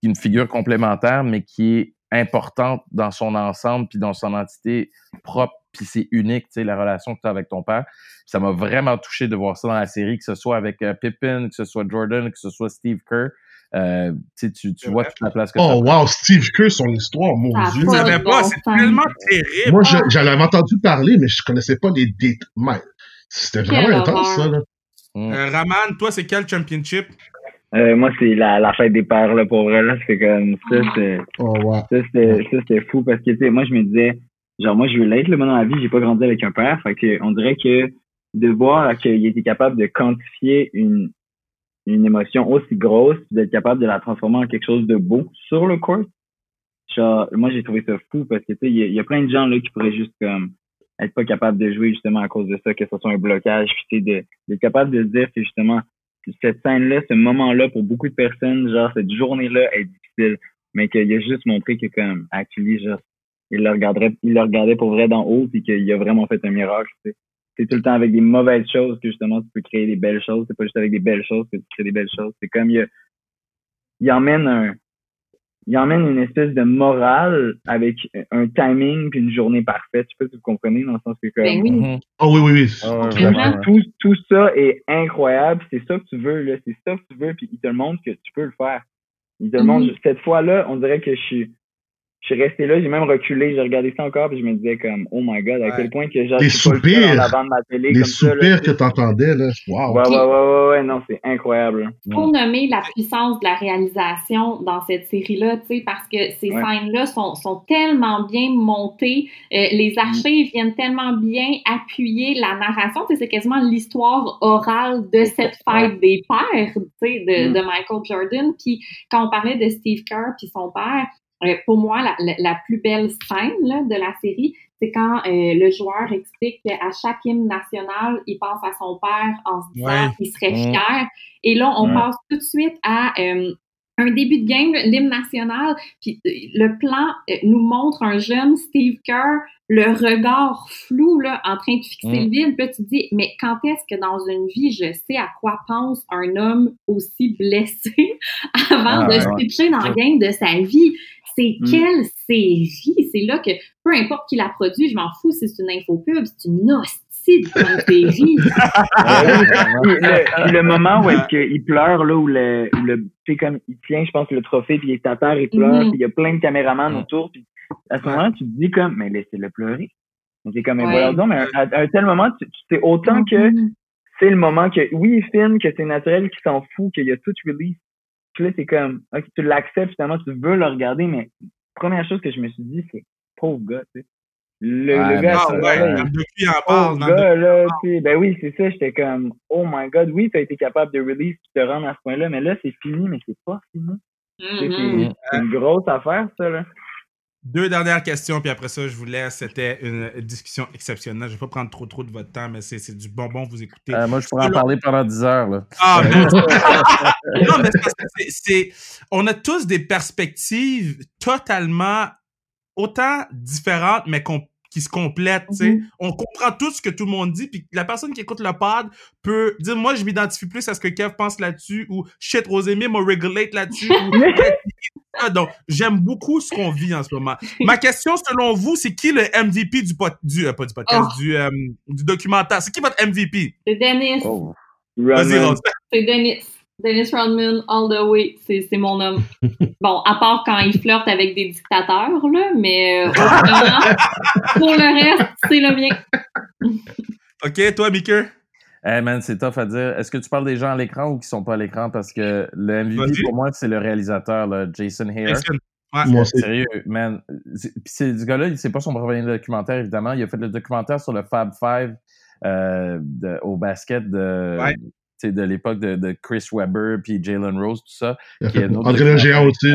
qui est une figure complémentaire, mais qui est importante dans son ensemble puis dans son entité propre puis c'est unique, tu sais, la relation que tu as avec ton père. Ça m'a vraiment touché de voir ça dans la série, que ce soit avec euh, Pippen, que ce soit Jordan, que ce soit Steve Kerr. Euh, tu sais, tu, vois toute la place que ça Oh wow, Steve Kerr, son histoire, mon dieu. Je pas savais c'est tellement terrible. Moi, je- j'en avais entendu parler, mais je connaissais pas les détails. C'était vraiment intense, ça, là. Mm. Euh, Raman, toi, c'est quel championship? Euh, moi, c'est la, la fête des pères, là, pour vrai, là. C'est comme, ça, c'est, Oh wow. ça, c'était, ça, c'était fou parce que, tu sais, moi, je me disais, genre, moi, je veux l'être, là, moi, dans la vie, j'ai pas grandi avec un père. Fait que, on dirait que de voir qu'il était capable de quantifier une, une émotion aussi grosse, d'être capable de la transformer en quelque chose de beau sur le court. Moi, j'ai trouvé ça fou parce que, tu sais, il y, a- plein de gens, là, qui pourraient juste, comme, être pas capables de jouer, justement, à cause de ça, que ce soit un blocage, puis, tu sais, d'être capable de dire que, justement, cette scène-là, ce moment-là, pour beaucoup de personnes, genre, cette journée-là est difficile, mais qu'il a juste montré que, comme, actually, il le regarderait, il le regardait pour vrai d'en haut, puis qu'il a vraiment fait un miracle. C'est tout le temps avec des mauvaises choses que, justement, tu peux créer des belles choses. C'est pas juste avec des belles choses que tu crées des belles choses. C'est comme, il, a- il emmène un, il emmène une espèce de morale avec un timing puis une journée parfaite. Je sais pas si vous comprenez, dans le sens que, comme, Ben oui. Oh oui, oui, oui. Ah vraiment, tout, tout ça est incroyable. C'est ça que tu veux, là. C'est ça que tu veux, puis il te le montre que tu peux le faire. Il te le Mhm. montre. Cette fois-là, on dirait que je suis. Je suis resté là, j'ai même reculé, j'ai regardé ça encore, puis je me disais comme, oh my god, à Ouais. quel point que le seul soupirs. en avant de ma télé Les comme ça, là, soupirs tu que t'entendais, là. Wow. Ouais, ouais, ouais, ouais, ouais, non, c'est incroyable. Pour nommer la puissance de la réalisation dans cette série-là, tu sais, parce que ces Ouais. scènes-là sont, sont tellement bien montées, euh, les archives viennent tellement bien appuyer la narration, tu sais, c'est quasiment l'histoire orale de cette fête des pères, tu sais, de, Mm. de Michael Jordan. Puis quand on parlait de Steve Kerr puis son père, euh, pour moi, la, la, la plus belle scène là, de la série, c'est quand euh, le joueur explique qu'à chaque hymne national, il pense à son père en se disant Ouais. qu'il serait fier. Et là, on Ouais. passe tout de suite à euh, un début de game, l'hymne national. Puis le plan nous montre un jeune Steve Kerr, le regard flou là, en train de fixer Mm. le vide. Puis là, tu te dis, mais quand est-ce que dans une vie, je sais à quoi pense un homme aussi blessé avant Ah, de ouais. switcher dans le game de sa vie? C'est Mm. quelle série? C'est là que, peu importe qui la produit, je m'en fous si c'est une infopub, c'est une hostie de série. Le, le moment où est-ce qu'il pleure, là, où le, où le, tu sais, comme, il tient, je pense, le trophée, puis il est à terre, il pleure, Mhm. puis il y a plein de caméramans autour, puis à ce moment-là, tu te dis comme, mais laissez-le pleurer. Mais C'est comme, Ouais. mais à, à un tel moment, tu, tu sais autant que Mhm. c'est le moment que, oui, il filme, que c'est naturel, qu'il s'en fout, qu'il y a tout release. Puis là, c'est comme, ok, tu l'acceptes, finalement, tu veux le regarder, mais première chose que je me suis dit, c'est, pauvre gars, tu sais. Le, Ouais, le gars, ça, ouais, là, il en Oh, parle. dans le gars, là, tu sais, ben oui, c'est ça, j'étais comme, oh my god, oui, t'as été capable de release puis te rendre à ce point-là, mais là, c'est fini, mais c'est pas fini. Mhm. C'est c'est une grosse affaire, ça, là. Deux dernières questions, puis après ça, je vous laisse. C'était une discussion exceptionnelle. Je vais pas prendre trop trop de votre temps, mais c'est du bonbon vous écouter. Euh, moi, je pourrais en parler pendant 10 heures. Là. Ah, mais... non, mais c'est... On a tous des perspectives totalement autant différentes, mais qu'on- qui se complètent, tu sais. Mhm. On comprend tout ce que tout le monde dit, puis la personne qui écoute le pod peut dire, moi, je m'identifie plus à ce que Kev pense là-dessus, ou shit, Rosémie m'a regulate là-dessus, ou... Ah, Donc, j'aime beaucoup ce qu'on vit en ce moment. Ma question, selon vous, c'est qui le MVP du, pod... du euh, pas du podcast, Oh. du, euh, du documentaire? C'est qui votre MVP? C'est Dennis. Oh. C'est Dennis. Dennis Rodman, all the way. C'est mon homme. Bon, à part quand il flirte avec des dictateurs, là, mais euh, autrement, pour le reste, c'est le mien. OK, toi, Mickey? Hey man, c'est tough à dire. Est-ce que tu parles des gens à l'écran ou qui sont pas à l'écran? Parce que le MVP pour moi, c'est le réalisateur, là, Jason Hare. Jason. Ouais. Moi. Sérieux, man. C'est- ce gars-là, c'est pas son premier documentaire, évidemment. Il a fait le documentaire sur le Fab Five euh, de- au basket de, Ouais. De l'époque de, de Chris Webber puis Jalen Rose, tout ça. Qui est André géant aussi.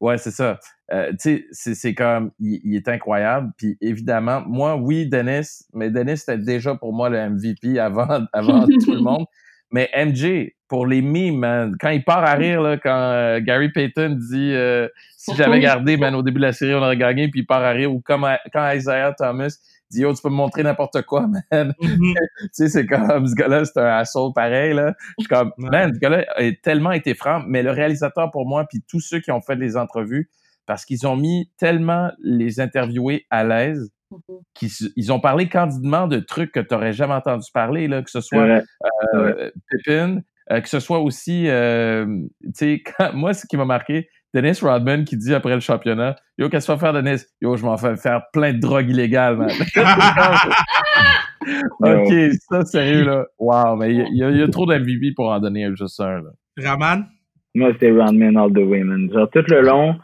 Ouais, c'est ça. Euh, tu sais, c'est- c'est comme, il, il est incroyable. Puis évidemment, moi, oui, Dennis, mais Dennis c'était déjà pour moi le MVP avant, avant tout le monde. Mais MJ, pour les memes, man, quand il part à rire, là, quand euh, Gary Payton dit euh, si j'avais gardé, man, au début de la série, on aurait gagné, puis il part à rire, ou comme quand Isaiah Thomas dit Yo, tu peux me montrer n'importe quoi, man. Mhm. tu sais, c'est comme ce gars-là, c'est un assaut pareil, là. Je suis comme, Ouais. man, ce gars-là a tellement été franc, mais le réalisateur pour moi, puis tous ceux qui ont fait les entrevues, parce qu'ils ont mis tellement les interviewés à l'aise, qu'ils s- ils ont parlé candidement de trucs que tu n'aurais jamais entendu parler, là, que ce soit vrai. euh, Pippin, euh, que ce soit aussi, euh, tu sais, quand- moi, ce qui m'a marqué, Dennis Rodman qui dit après le championnat, Yo, qu'est-ce que tu vas faire, Dennis? Yo, je m'en fais faire plein de drogues illégales, man. ok, ça, sérieux, là. Wow, mais il y a- y, y trop d'MVP pour en donner juste un, là. Raman? Moi, c'était Rodman all the way, man. Genre, tout le long,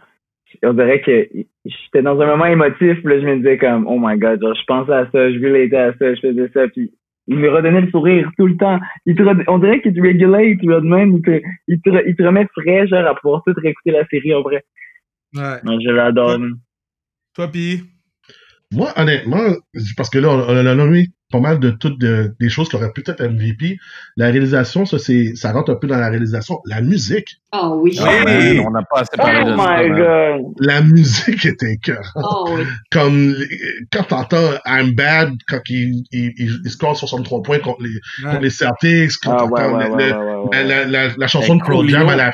on dirait que j'étais dans un moment émotif, puis là, je me disais comme, oh my god, genre, je pensais à ça, je voulais à ça, je faisais ça, puis il me redonnait le sourire tout le temps. Il te on dirait qu'il te régulate, Rodman, il te, il te, il te remet frais, genre, à pouvoir tout réécouter la série en vrai. Ouais. Non, je l'adore. Toi, Pi? Moi, honnêtement, parce que là, on, on a nommé pas mal de toutes de- des choses qui auraient pu être MVP. La réalisation, ça, c'est, ça rentre un peu dans la réalisation. La musique. Oh oui. Oui. Ah, man, on n'a pas assez Oh parlé de ça. my god! La musique était cœur. Oh oui. Comme quand t'entends I'm Bad, quand il, il, il, il score 63 points contre les, Ouais. contre les Celtics, quand Ah, ouais, ouais, le- la, la, la, la chanson de Pearl Jam à la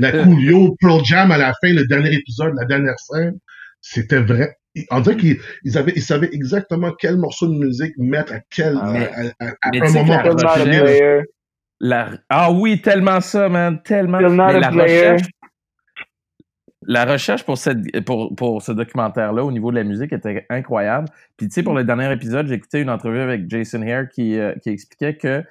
la Coolio, Pearl Jam à la fin, le dernier épisode, la dernière scène, c'était vrai. On dirait qu'ils ils avaient, ils savaient exactement quel morceau de musique mettre à quel, Ah, à, mais- à- à- à mais un moment la. La- Ah oui, tellement ça, man, tellement. Mais la player. recherche, la recherche pour, cette, pour, pour ce documentaire-là au niveau de la musique était incroyable. Puis, tu sais, pour le dernier épisode, j'ai écouté une entrevue avec Jason Hare qui, euh, qui expliquait que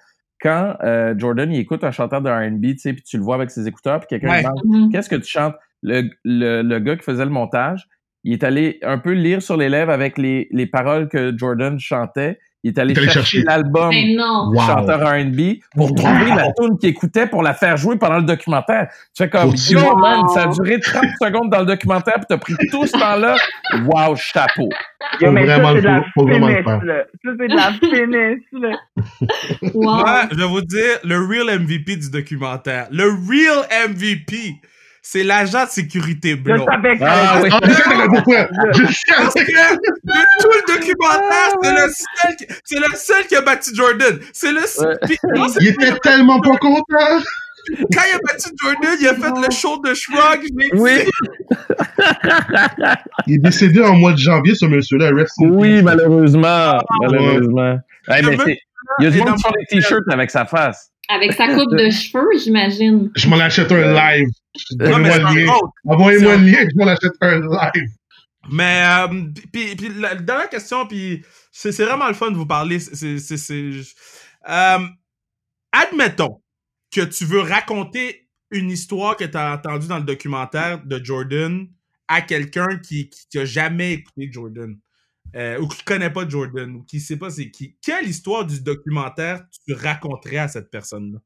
quand euh, Jordan il écoute un chanteur de R&B, tu sais, puis tu le vois avec ses écouteurs, puis quelqu'un Ouais. lui demande Mhm. qu'est-ce que tu chantes, le, le, le gars qui faisait le montage, il est allé un peu lire sur les lèvres avec les, les paroles que Jordan chantait. Il est allé Il est allé chercher chercher. l'album. Wow. chanteur R&B pour trouver la tune qu'il écoutait pour la faire jouer pendant le documentaire. Tu fais comme, yo, man, ça a duré 30 secondes dans le documentaire puis t'as pris tout ce temps-là. Wow, chapeau. Yo, Faut mais ça, vraiment c'est le- de la faut vraiment le finesse, là. Ça, c'est de la finesse, là. Wow. Moi, je vais vous dire le real MVP du documentaire. Le real MVP, c'est l'agent de sécurité Je blanc. savais que Ah, oui. Ah, je pourquoi. Je que de tout le documentaire, c'est le seul, qui- c'est le seul qui a battu Jordan. C'est le seul. Ouais. Puis, non, c'est- Il était tellement pas content. quand il a battu Jordan, il a fait le show de Shrug. je Oui. Il est décédé en mois de janvier, ce monsieur-là. Rest Oui, malheureusement. Malheureusement. Hey, mais c'est- il y a du monde t-shirts avec sa face. Avec sa coupe de cheveux, j'imagine. Je m'en achète un live. Non, mais Envoyez-moi le un lien. Envoyez-moi le lien, je m'en achète un live. Mais, euh, puis, puis la dernière question, puis c'est c'est vraiment le fun de vous parler. c'est c'est- c'est- euh, admettons que tu veux raconter une histoire que tu as entendue dans le documentaire de Jordan à quelqu'un qui, qui, qui a jamais écouté Jordan. Euh, ou qui connaît pas Jordan, ou qui sait pas c'est qui. Quelle histoire du documentaire tu raconterais à cette personne-là?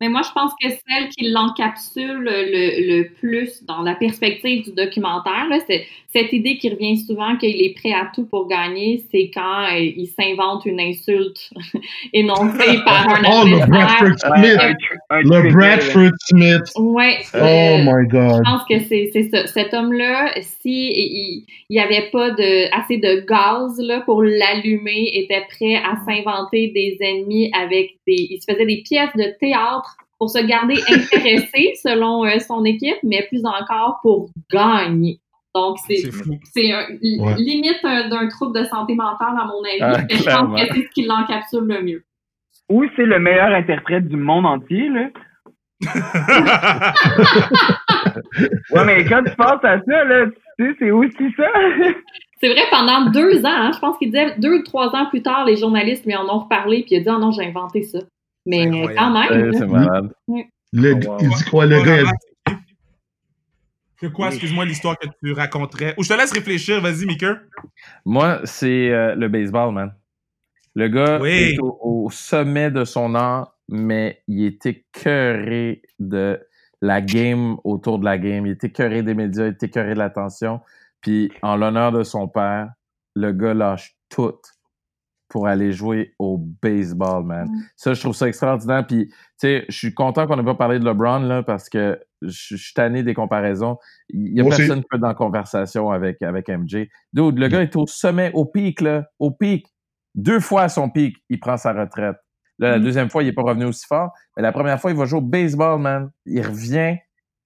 Mais moi, je pense que celle qui l'encapsule le, le plus dans la perspective du documentaire, là, c'est cette idée qui revient souvent qu'il est prêt à tout pour gagner, c'est quand euh, il s'invente une insulte énoncée par un Oh, le. Bradford Smith. Le Bradford Smith. Ouais. Oh euh, my God. Je pense que c'est c'est ça. Cet homme-là, si il n'y avait pas de assez de gaz là pour l'allumer, était prêt à s'inventer des ennemis avec des. Il se faisait des pièces de théâtre pour se garder intéressé selon euh, son équipe, mais plus encore pour gagner. Donc c'est Ouais. limite un- d'un trouble de santé mentale à mon avis. Ah, mais je pense que c'est ce qui l'encapsule le mieux. Ou c'est le meilleur interprète du monde entier, là. Ouais, mais quand tu penses à ça, là, tu sais, c'est aussi ça. C'est vrai, pendant deux ans, hein, je pense qu'il disait deux ou trois ans plus tard, les journalistes lui en ont reparlé, puis il a dit, oh non, j'ai inventé ça. Mais quand même, c'est malade. Le, Oh, wow. Il dit quoi, le gars? C'est quoi, excuse-moi, l'histoire que tu raconterais? Ou je te laisse réfléchir, vas-y, Mika. Moi, c'est euh, le baseball, man. Le gars Oui. est au, au sommet de son art, mais il est écœuré de la game autour de la game. Il est écœuré des médias, il est écœuré de l'attention. Puis, en l'honneur de son père, le gars lâche tout pour aller jouer au baseball, man. Mm. Ça, je trouve ça extraordinaire. Puis, tu sais, je suis content qu'on n'ait pas parlé de LeBron, là, parce que je suis tanné des comparaisons. Il y a Moi personne qui peut être dans la conversation avec, avec MJ. Dude, le gars est au sommet, au pic, là, au pic. Deux fois à son pic, il prend sa retraite. Là, la Mm. deuxième fois, il est pas revenu aussi fort. Mais la première fois, il va jouer au baseball, man. Il revient,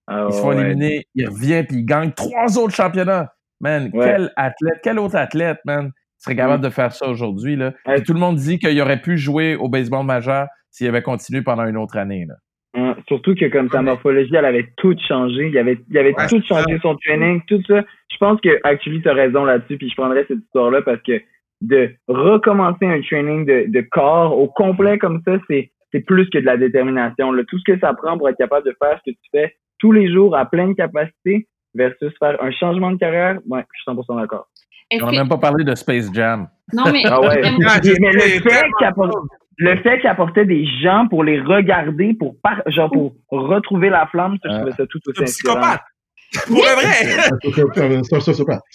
Ah, il se fait ouais. éliminer, il revient, puis il gagne trois autres championnats. Man, Ouais. quel athlète, quel autre athlète, man, serait capable Mm. de faire ça aujourd'hui, là? Ouais. Tout le monde dit qu'il aurait pu jouer au baseball majeur s'il avait continué pendant une autre année, là. Hein, surtout que comme sa morphologie, elle avait tout changé. Il avait, il avait Ouais, tout changé, son training, tout ça. Je pense que actually, tu as raison là-dessus, puis je prendrais cette histoire-là parce que de recommencer un training de, de corps au complet comme ça, c'est c'est plus que de la détermination. Là. Tout ce que ça prend pour être capable de faire ce que tu fais tous les jours à pleine capacité versus faire un changement de carrière, ouais, je suis 100% d'accord. On n'a que... même pas parlé de Space Jam. Non, mais Ah ouais. Mais le fait qu'il apporte, le fait qu'il apportait des gens pour les regarder, pour par, genre pour retrouver la flamme, ça, je trouvais ça tout aussi inspirant. psychopathe. Pour le vrai.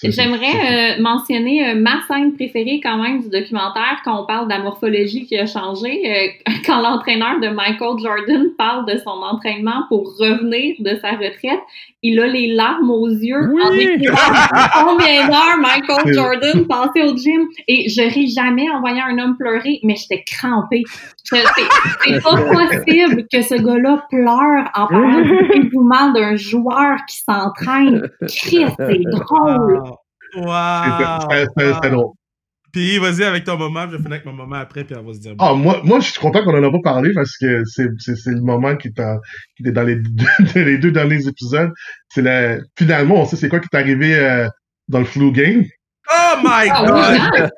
J'aimerais euh, mentionner euh, ma scène préférée quand même du documentaire quand on parle de la morphologie qui a changé. euh, quand l'entraîneur de Michael Jordan parle de son entraînement pour revenir de sa retraite, il a les larmes aux yeux en combien d'heures Michael Jordan passait au gym. Et je ris jamais en voyant un homme pleurer, mais j'étais crampée. C'est pas possible que ce gars-là pleure en parlant du dévouement d'un joueur qui s'entraîne. Christ, c'est drôle. Wow. c'est- c'est- c'est drôle. Puis vas-y avec ton moment, je vais finir avec mon moment après, puis on va se dire. Ah, moi, moi, je suis content qu'on en a pas parlé parce que c'est, c'est, c'est le moment qui, qui était dans les deux, les deux derniers épisodes. C'est la, finalement, on sait c'est quoi qui est arrivé euh, dans le flu game. Oh my Ah, god!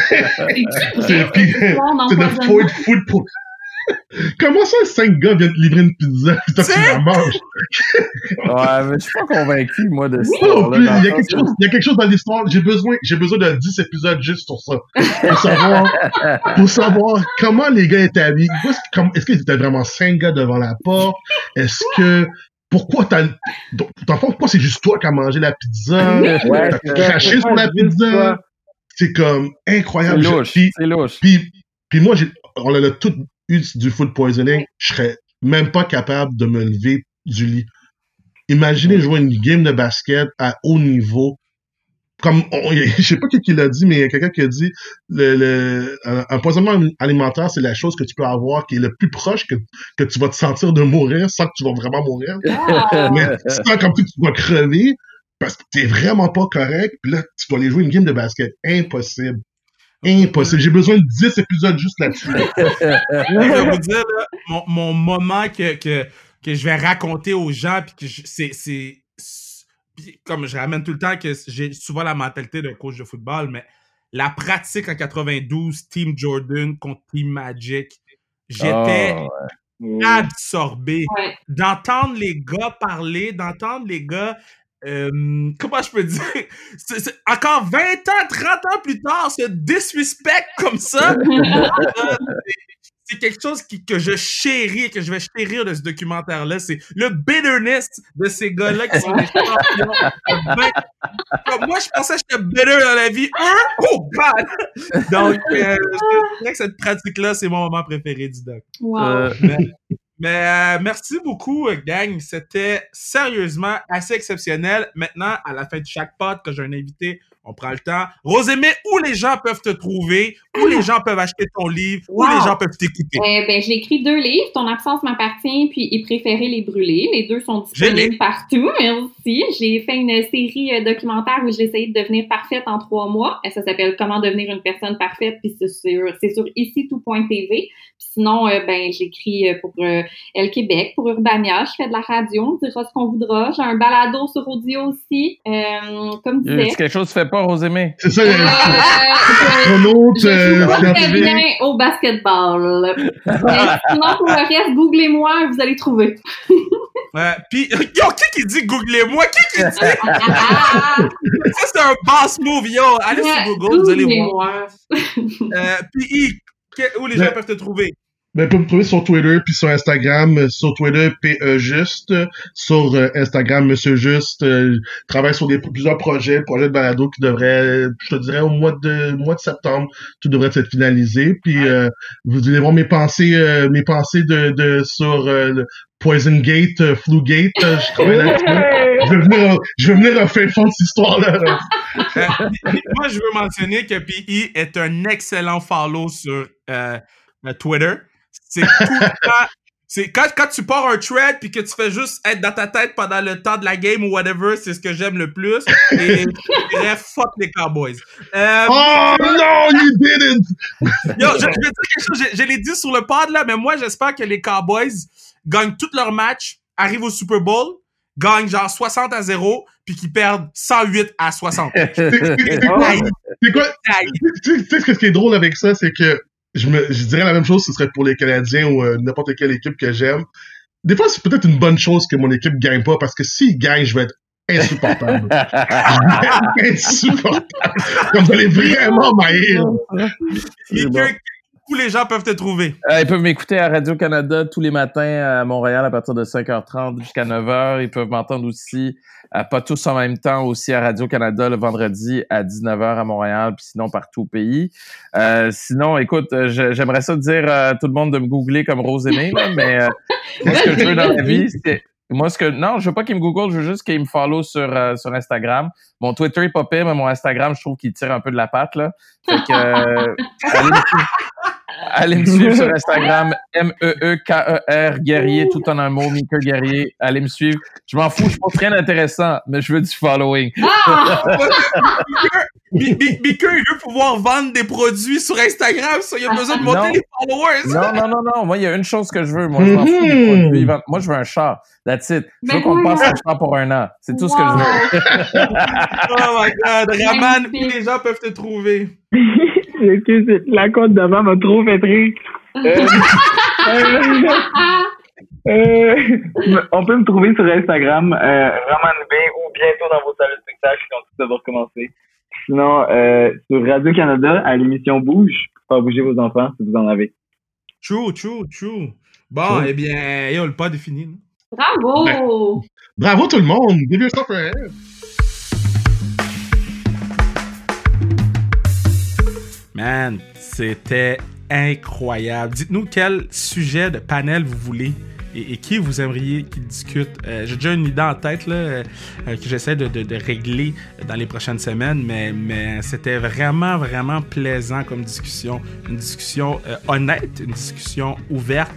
C'est, le Ford Food pour... Comment ça, cinq gars viennent te livrer une pizza et toi, tu C'est- la manges? Ouais, mais je suis pas convaincu, moi, de ça. Non, puis, il y a quelque chose, il y a quelque chose dans l'histoire. J'ai besoin, j'ai besoin de 10 épisodes juste sur ça. Pour savoir, pour savoir comment les gars étaient habillés. Est-ce qu'ils étaient vraiment cinq gars devant la porte? Est-ce que, pourquoi t'as, dans le fond, pourquoi c'est juste toi qui as mangé la pizza? Ouais, T'as c'est craché sur la pizza? C'est comme C'est incroyable. louche. Puis, C'est louche. puis, puis moi, j'ai, on a tout eu du food poisoning. Je serais même pas capable de me lever du lit. Imaginez jouer une game de basket à haut niveau. Comme, on- je sais pas qui l'a dit, mais il y a quelqu'un qui a dit, le, le, un, un poisonnement alimentaire, c'est la chose que tu peux avoir qui est le plus proche que, que tu vas te sentir de mourir sans que tu vas vraiment mourir. Ah, Mais c'est comme si tu vas crever parce que t'es vraiment pas correct. Puis là, tu dois aller jouer une game de basket. Impossible. Impossible. J'ai besoin de 10 épisodes juste là-dessus. je vais vous dire, là, mon, mon moment que, que, que je vais raconter aux gens, puis que c'est, comme je ramène tout le temps que j'ai souvent la mentalité d'un coach de football, mais la pratique en 92, Team Jordan contre Team Magic, j'étais Ah, absorbé. ouais. D'entendre les gars parler, d'entendre les gars euh, comment je peux dire, encore 20 ans, 30 ans plus tard, ce disrespect comme ça, c'est- quelque chose qui, que je chéris, que je vais chérir de ce documentaire-là. C'est le bitterness de ces gars-là qui sont des champions. de 20 Comme moi, je pensais que j'étais bitter dans la vie. Oh God! Donc, euh, je dirais que cette pratique-là, c'est mon moment préféré du doc. Wow. euh, Mais, mais, euh, merci beaucoup, euh, gang. C'était sérieusement assez exceptionnel. Maintenant, à la fin de chaque pod, quand j'ai un invité, on prend le temps. Rosémé, où les gens peuvent te trouver, où les gens peuvent acheter ton livre, où Wow. les gens peuvent t'écouter? Euh, ben, j'ai écrit deux livres, Ton absence m'appartient, puis Et préférer les brûler. Les deux sont disponibles partout. Merci. J'ai fait une série euh, documentaire où j'ai essayé de devenir parfaite en trois mois. Euh, Ça s'appelle Comment devenir une personne parfaite, puis c'est sur, c'est sur ici tout.tv. Puis sinon, euh, ben, j'écris pour euh, El Québec, pour Urbania. Je fais de la radio, on dira ce qu'on voudra. J'ai un balado sur audio aussi, euh, comme y a disait. quelque chose tu fais pas, Rosémé? C'est ça, Euh, euh, euh, ton autre, je joue c'est très arrivé. bien au basketball. Mais sinon, pour le reste, googlez-moi, vous allez trouver. Euh, Puis, yo, qui qui dit googlez-moi? Qui qui dit? Ça, c'est un boss move, yo. Allez sur Google, vous allez voir. Googlez-moi. Euh, que- où les gens Ouais. peuvent te trouver? Ben, vous me trouver sur Twitter puis sur Instagram. Euh, Sur Twitter, PE Juste. Sur euh, Instagram, Monsieur Juste. Euh, je travaille sur des, plusieurs projets, projets de balado qui devraient, je te dirais, au mois de mois de septembre, tout devrait être finalisé. Puis euh, vous allez voir mes pensées, euh, mes pensées de, de sur euh, le Poison Gate, euh, Flu Gate. Euh, je travaille là-dessus. Je vais venir, euh, je vais venir refaire fond de cette histoire-là. Euh, moi, je veux mentionner que PI est un excellent follow sur euh, euh, Twitter. C'est tout le temps. C'est quand, quand tu pars un thread puis que tu fais juste être dans ta tête pendant le temps de la game ou whatever, c'est ce que j'aime le plus. Et dirais fuck les Cowboys. Euh, Oh non, you didn't! Yo, je, je vais dire quelque chose, je, je l'ai dit sur le pod là, mais moi j'espère que les Cowboys gagnent tous leurs matchs, arrivent au Super Bowl, gagnent genre 60 à 0, puis qu'ils perdent 108 à 60. C'est- quoi? Tu sais ce qui est drôle avec ça, c'est que je me, je dirais la même chose, ce serait pour les Canadiens ou euh, n'importe quelle équipe que j'aime. Des fois, c'est peut-être une bonne chose que mon équipe gagne pas, parce que s'ils gagnent, je vais être insupportable. Je vais être insupportable. Comme vous allez vraiment m'haïr. Où les gens peuvent te trouver. Euh, ils peuvent m'écouter à Radio-Canada tous les matins à Montréal à partir de 5h30 jusqu'à 9h. Ils peuvent m'entendre aussi, pas tous en même temps, aussi à Radio-Canada le vendredi à 19h à Montréal, puis sinon partout au pays. Euh, sinon, écoute, euh, j'aimerais ça dire à tout le monde de me googler comme Rosemée, là, mais euh, moi, ce que je veux dans la vie, c'est... Moi, ce que... Non, je veux pas qu'ils me google, je veux juste qu'ils me follow sur, euh, sur Instagram. Mon Twitter est pas pire, mais mon Instagram, je trouve qu'il tire un peu de la patte, là. Fait que... euh, allez Allez me suivre sur Instagram, M-E-E-K-E-R, guerrier, tout en un mot, Mika Guerrier. Allez me suivre. Je m'en fous, je pense rien d'intéressant, mais je veux du following. Ah! Bi- Bi- Bicker, il veut pouvoir vendre des produits sur Instagram, ça, il a besoin de monter Non. les followers. Non, non, non, non. Moi, il y a une chose que je veux. Moi, je m'en fous des Mhm. produits. Moi, je veux un chat. That's it. Je veux qu'on passe un chat pour un an. C'est tout ce que je veux. Oh my god, Raman, où les gens peuvent te trouver? Excuse, la compte d'avant m'a trop fait rire. Euh, euh, euh, on peut me trouver sur Instagram, euh, Raman B, ou bientôt dans vos salles de spectacle quand tout ça va recommencer. Sinon, euh, sur Radio-Canada, à l'émission Bouge, pour faire bouger vos enfants, si vous en avez. True, true, true. Bon, True. eh bien, yo, le pod est fini. là. Bravo! Bravo tout le monde! Give yourself a hand. Man, c'était incroyable. Dites-nous quel sujet de panel vous voulez et, qui vous aimeriez qu'il discute? Euh, J'ai déjà une idée en tête là, euh, euh, que j'essaie de, régler dans les prochaines semaines, mais, mais c'était vraiment, vraiment plaisant comme discussion. Une discussion euh, honnête, une discussion ouverte.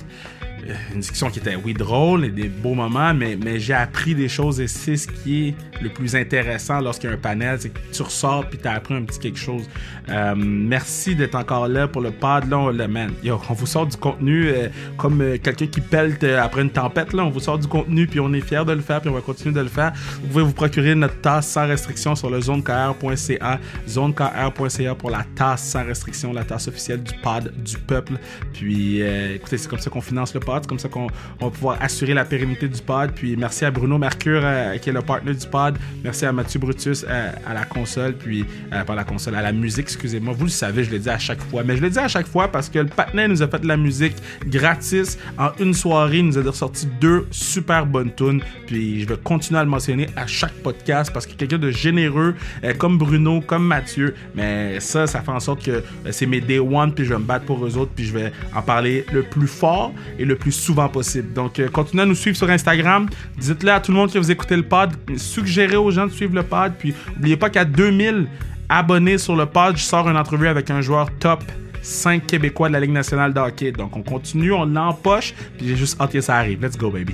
Euh, Une discussion qui était, oui, drôle et des beaux moments, mais, mais j'ai appris des choses et c'est ce qui est le plus intéressant lorsqu'il y a un panel, c'est que tu ressors puis tu as appris un petit quelque chose. Euh, merci d'être encore là pour le pod. Là, on, le, man, yo, on vous sort du contenu euh, comme quelqu'un qui pèle après une tempête. Là, on vous sort du contenu puis on est fiers de le faire puis on va continuer de le faire. Vous pouvez vous procurer notre tasse sans restriction sur le zonekr.ca, zonekr.ca pour la tasse sans restriction, la tasse officielle du pod du peuple. Puis écoutez, c'est comme ça qu'on finance le comme ça qu'on on va pouvoir assurer la pérennité du pod. Puis merci à Bruno Mercure euh, qui est le partner du pod. Merci à Mathieu Brutus euh, à la console, puis euh, pas la console, à la musique, excusez-moi. Vous le savez, je le dis à chaque fois. Mais je le dis à chaque fois parce que le partenaire nous a fait de la musique gratis. En une soirée, il nous a sorti deux super bonnes tunes. Puis je vais continuer à le mentionner à chaque podcast parce que quelqu'un de généreux, euh, comme Bruno, comme Mathieu. Mais ça, ça fait en sorte que c'est mes day one, puis je vais me battre pour eux autres, puis je vais en parler le plus fort et le souvent possible. Donc, euh, continuez à nous suivre sur Instagram. Dites-le à tout le monde que vous écoutez le pod. Suggérez aux gens de suivre le pod. Puis, n'oubliez pas qu'à 2000 abonnés sur le pod, je sors une entrevue avec un joueur top 5 Québécois de la Ligue nationale de hockey. Donc, on continue, on l'empoche, puis j'ai juste hâte que ça arrive. Let's go, baby.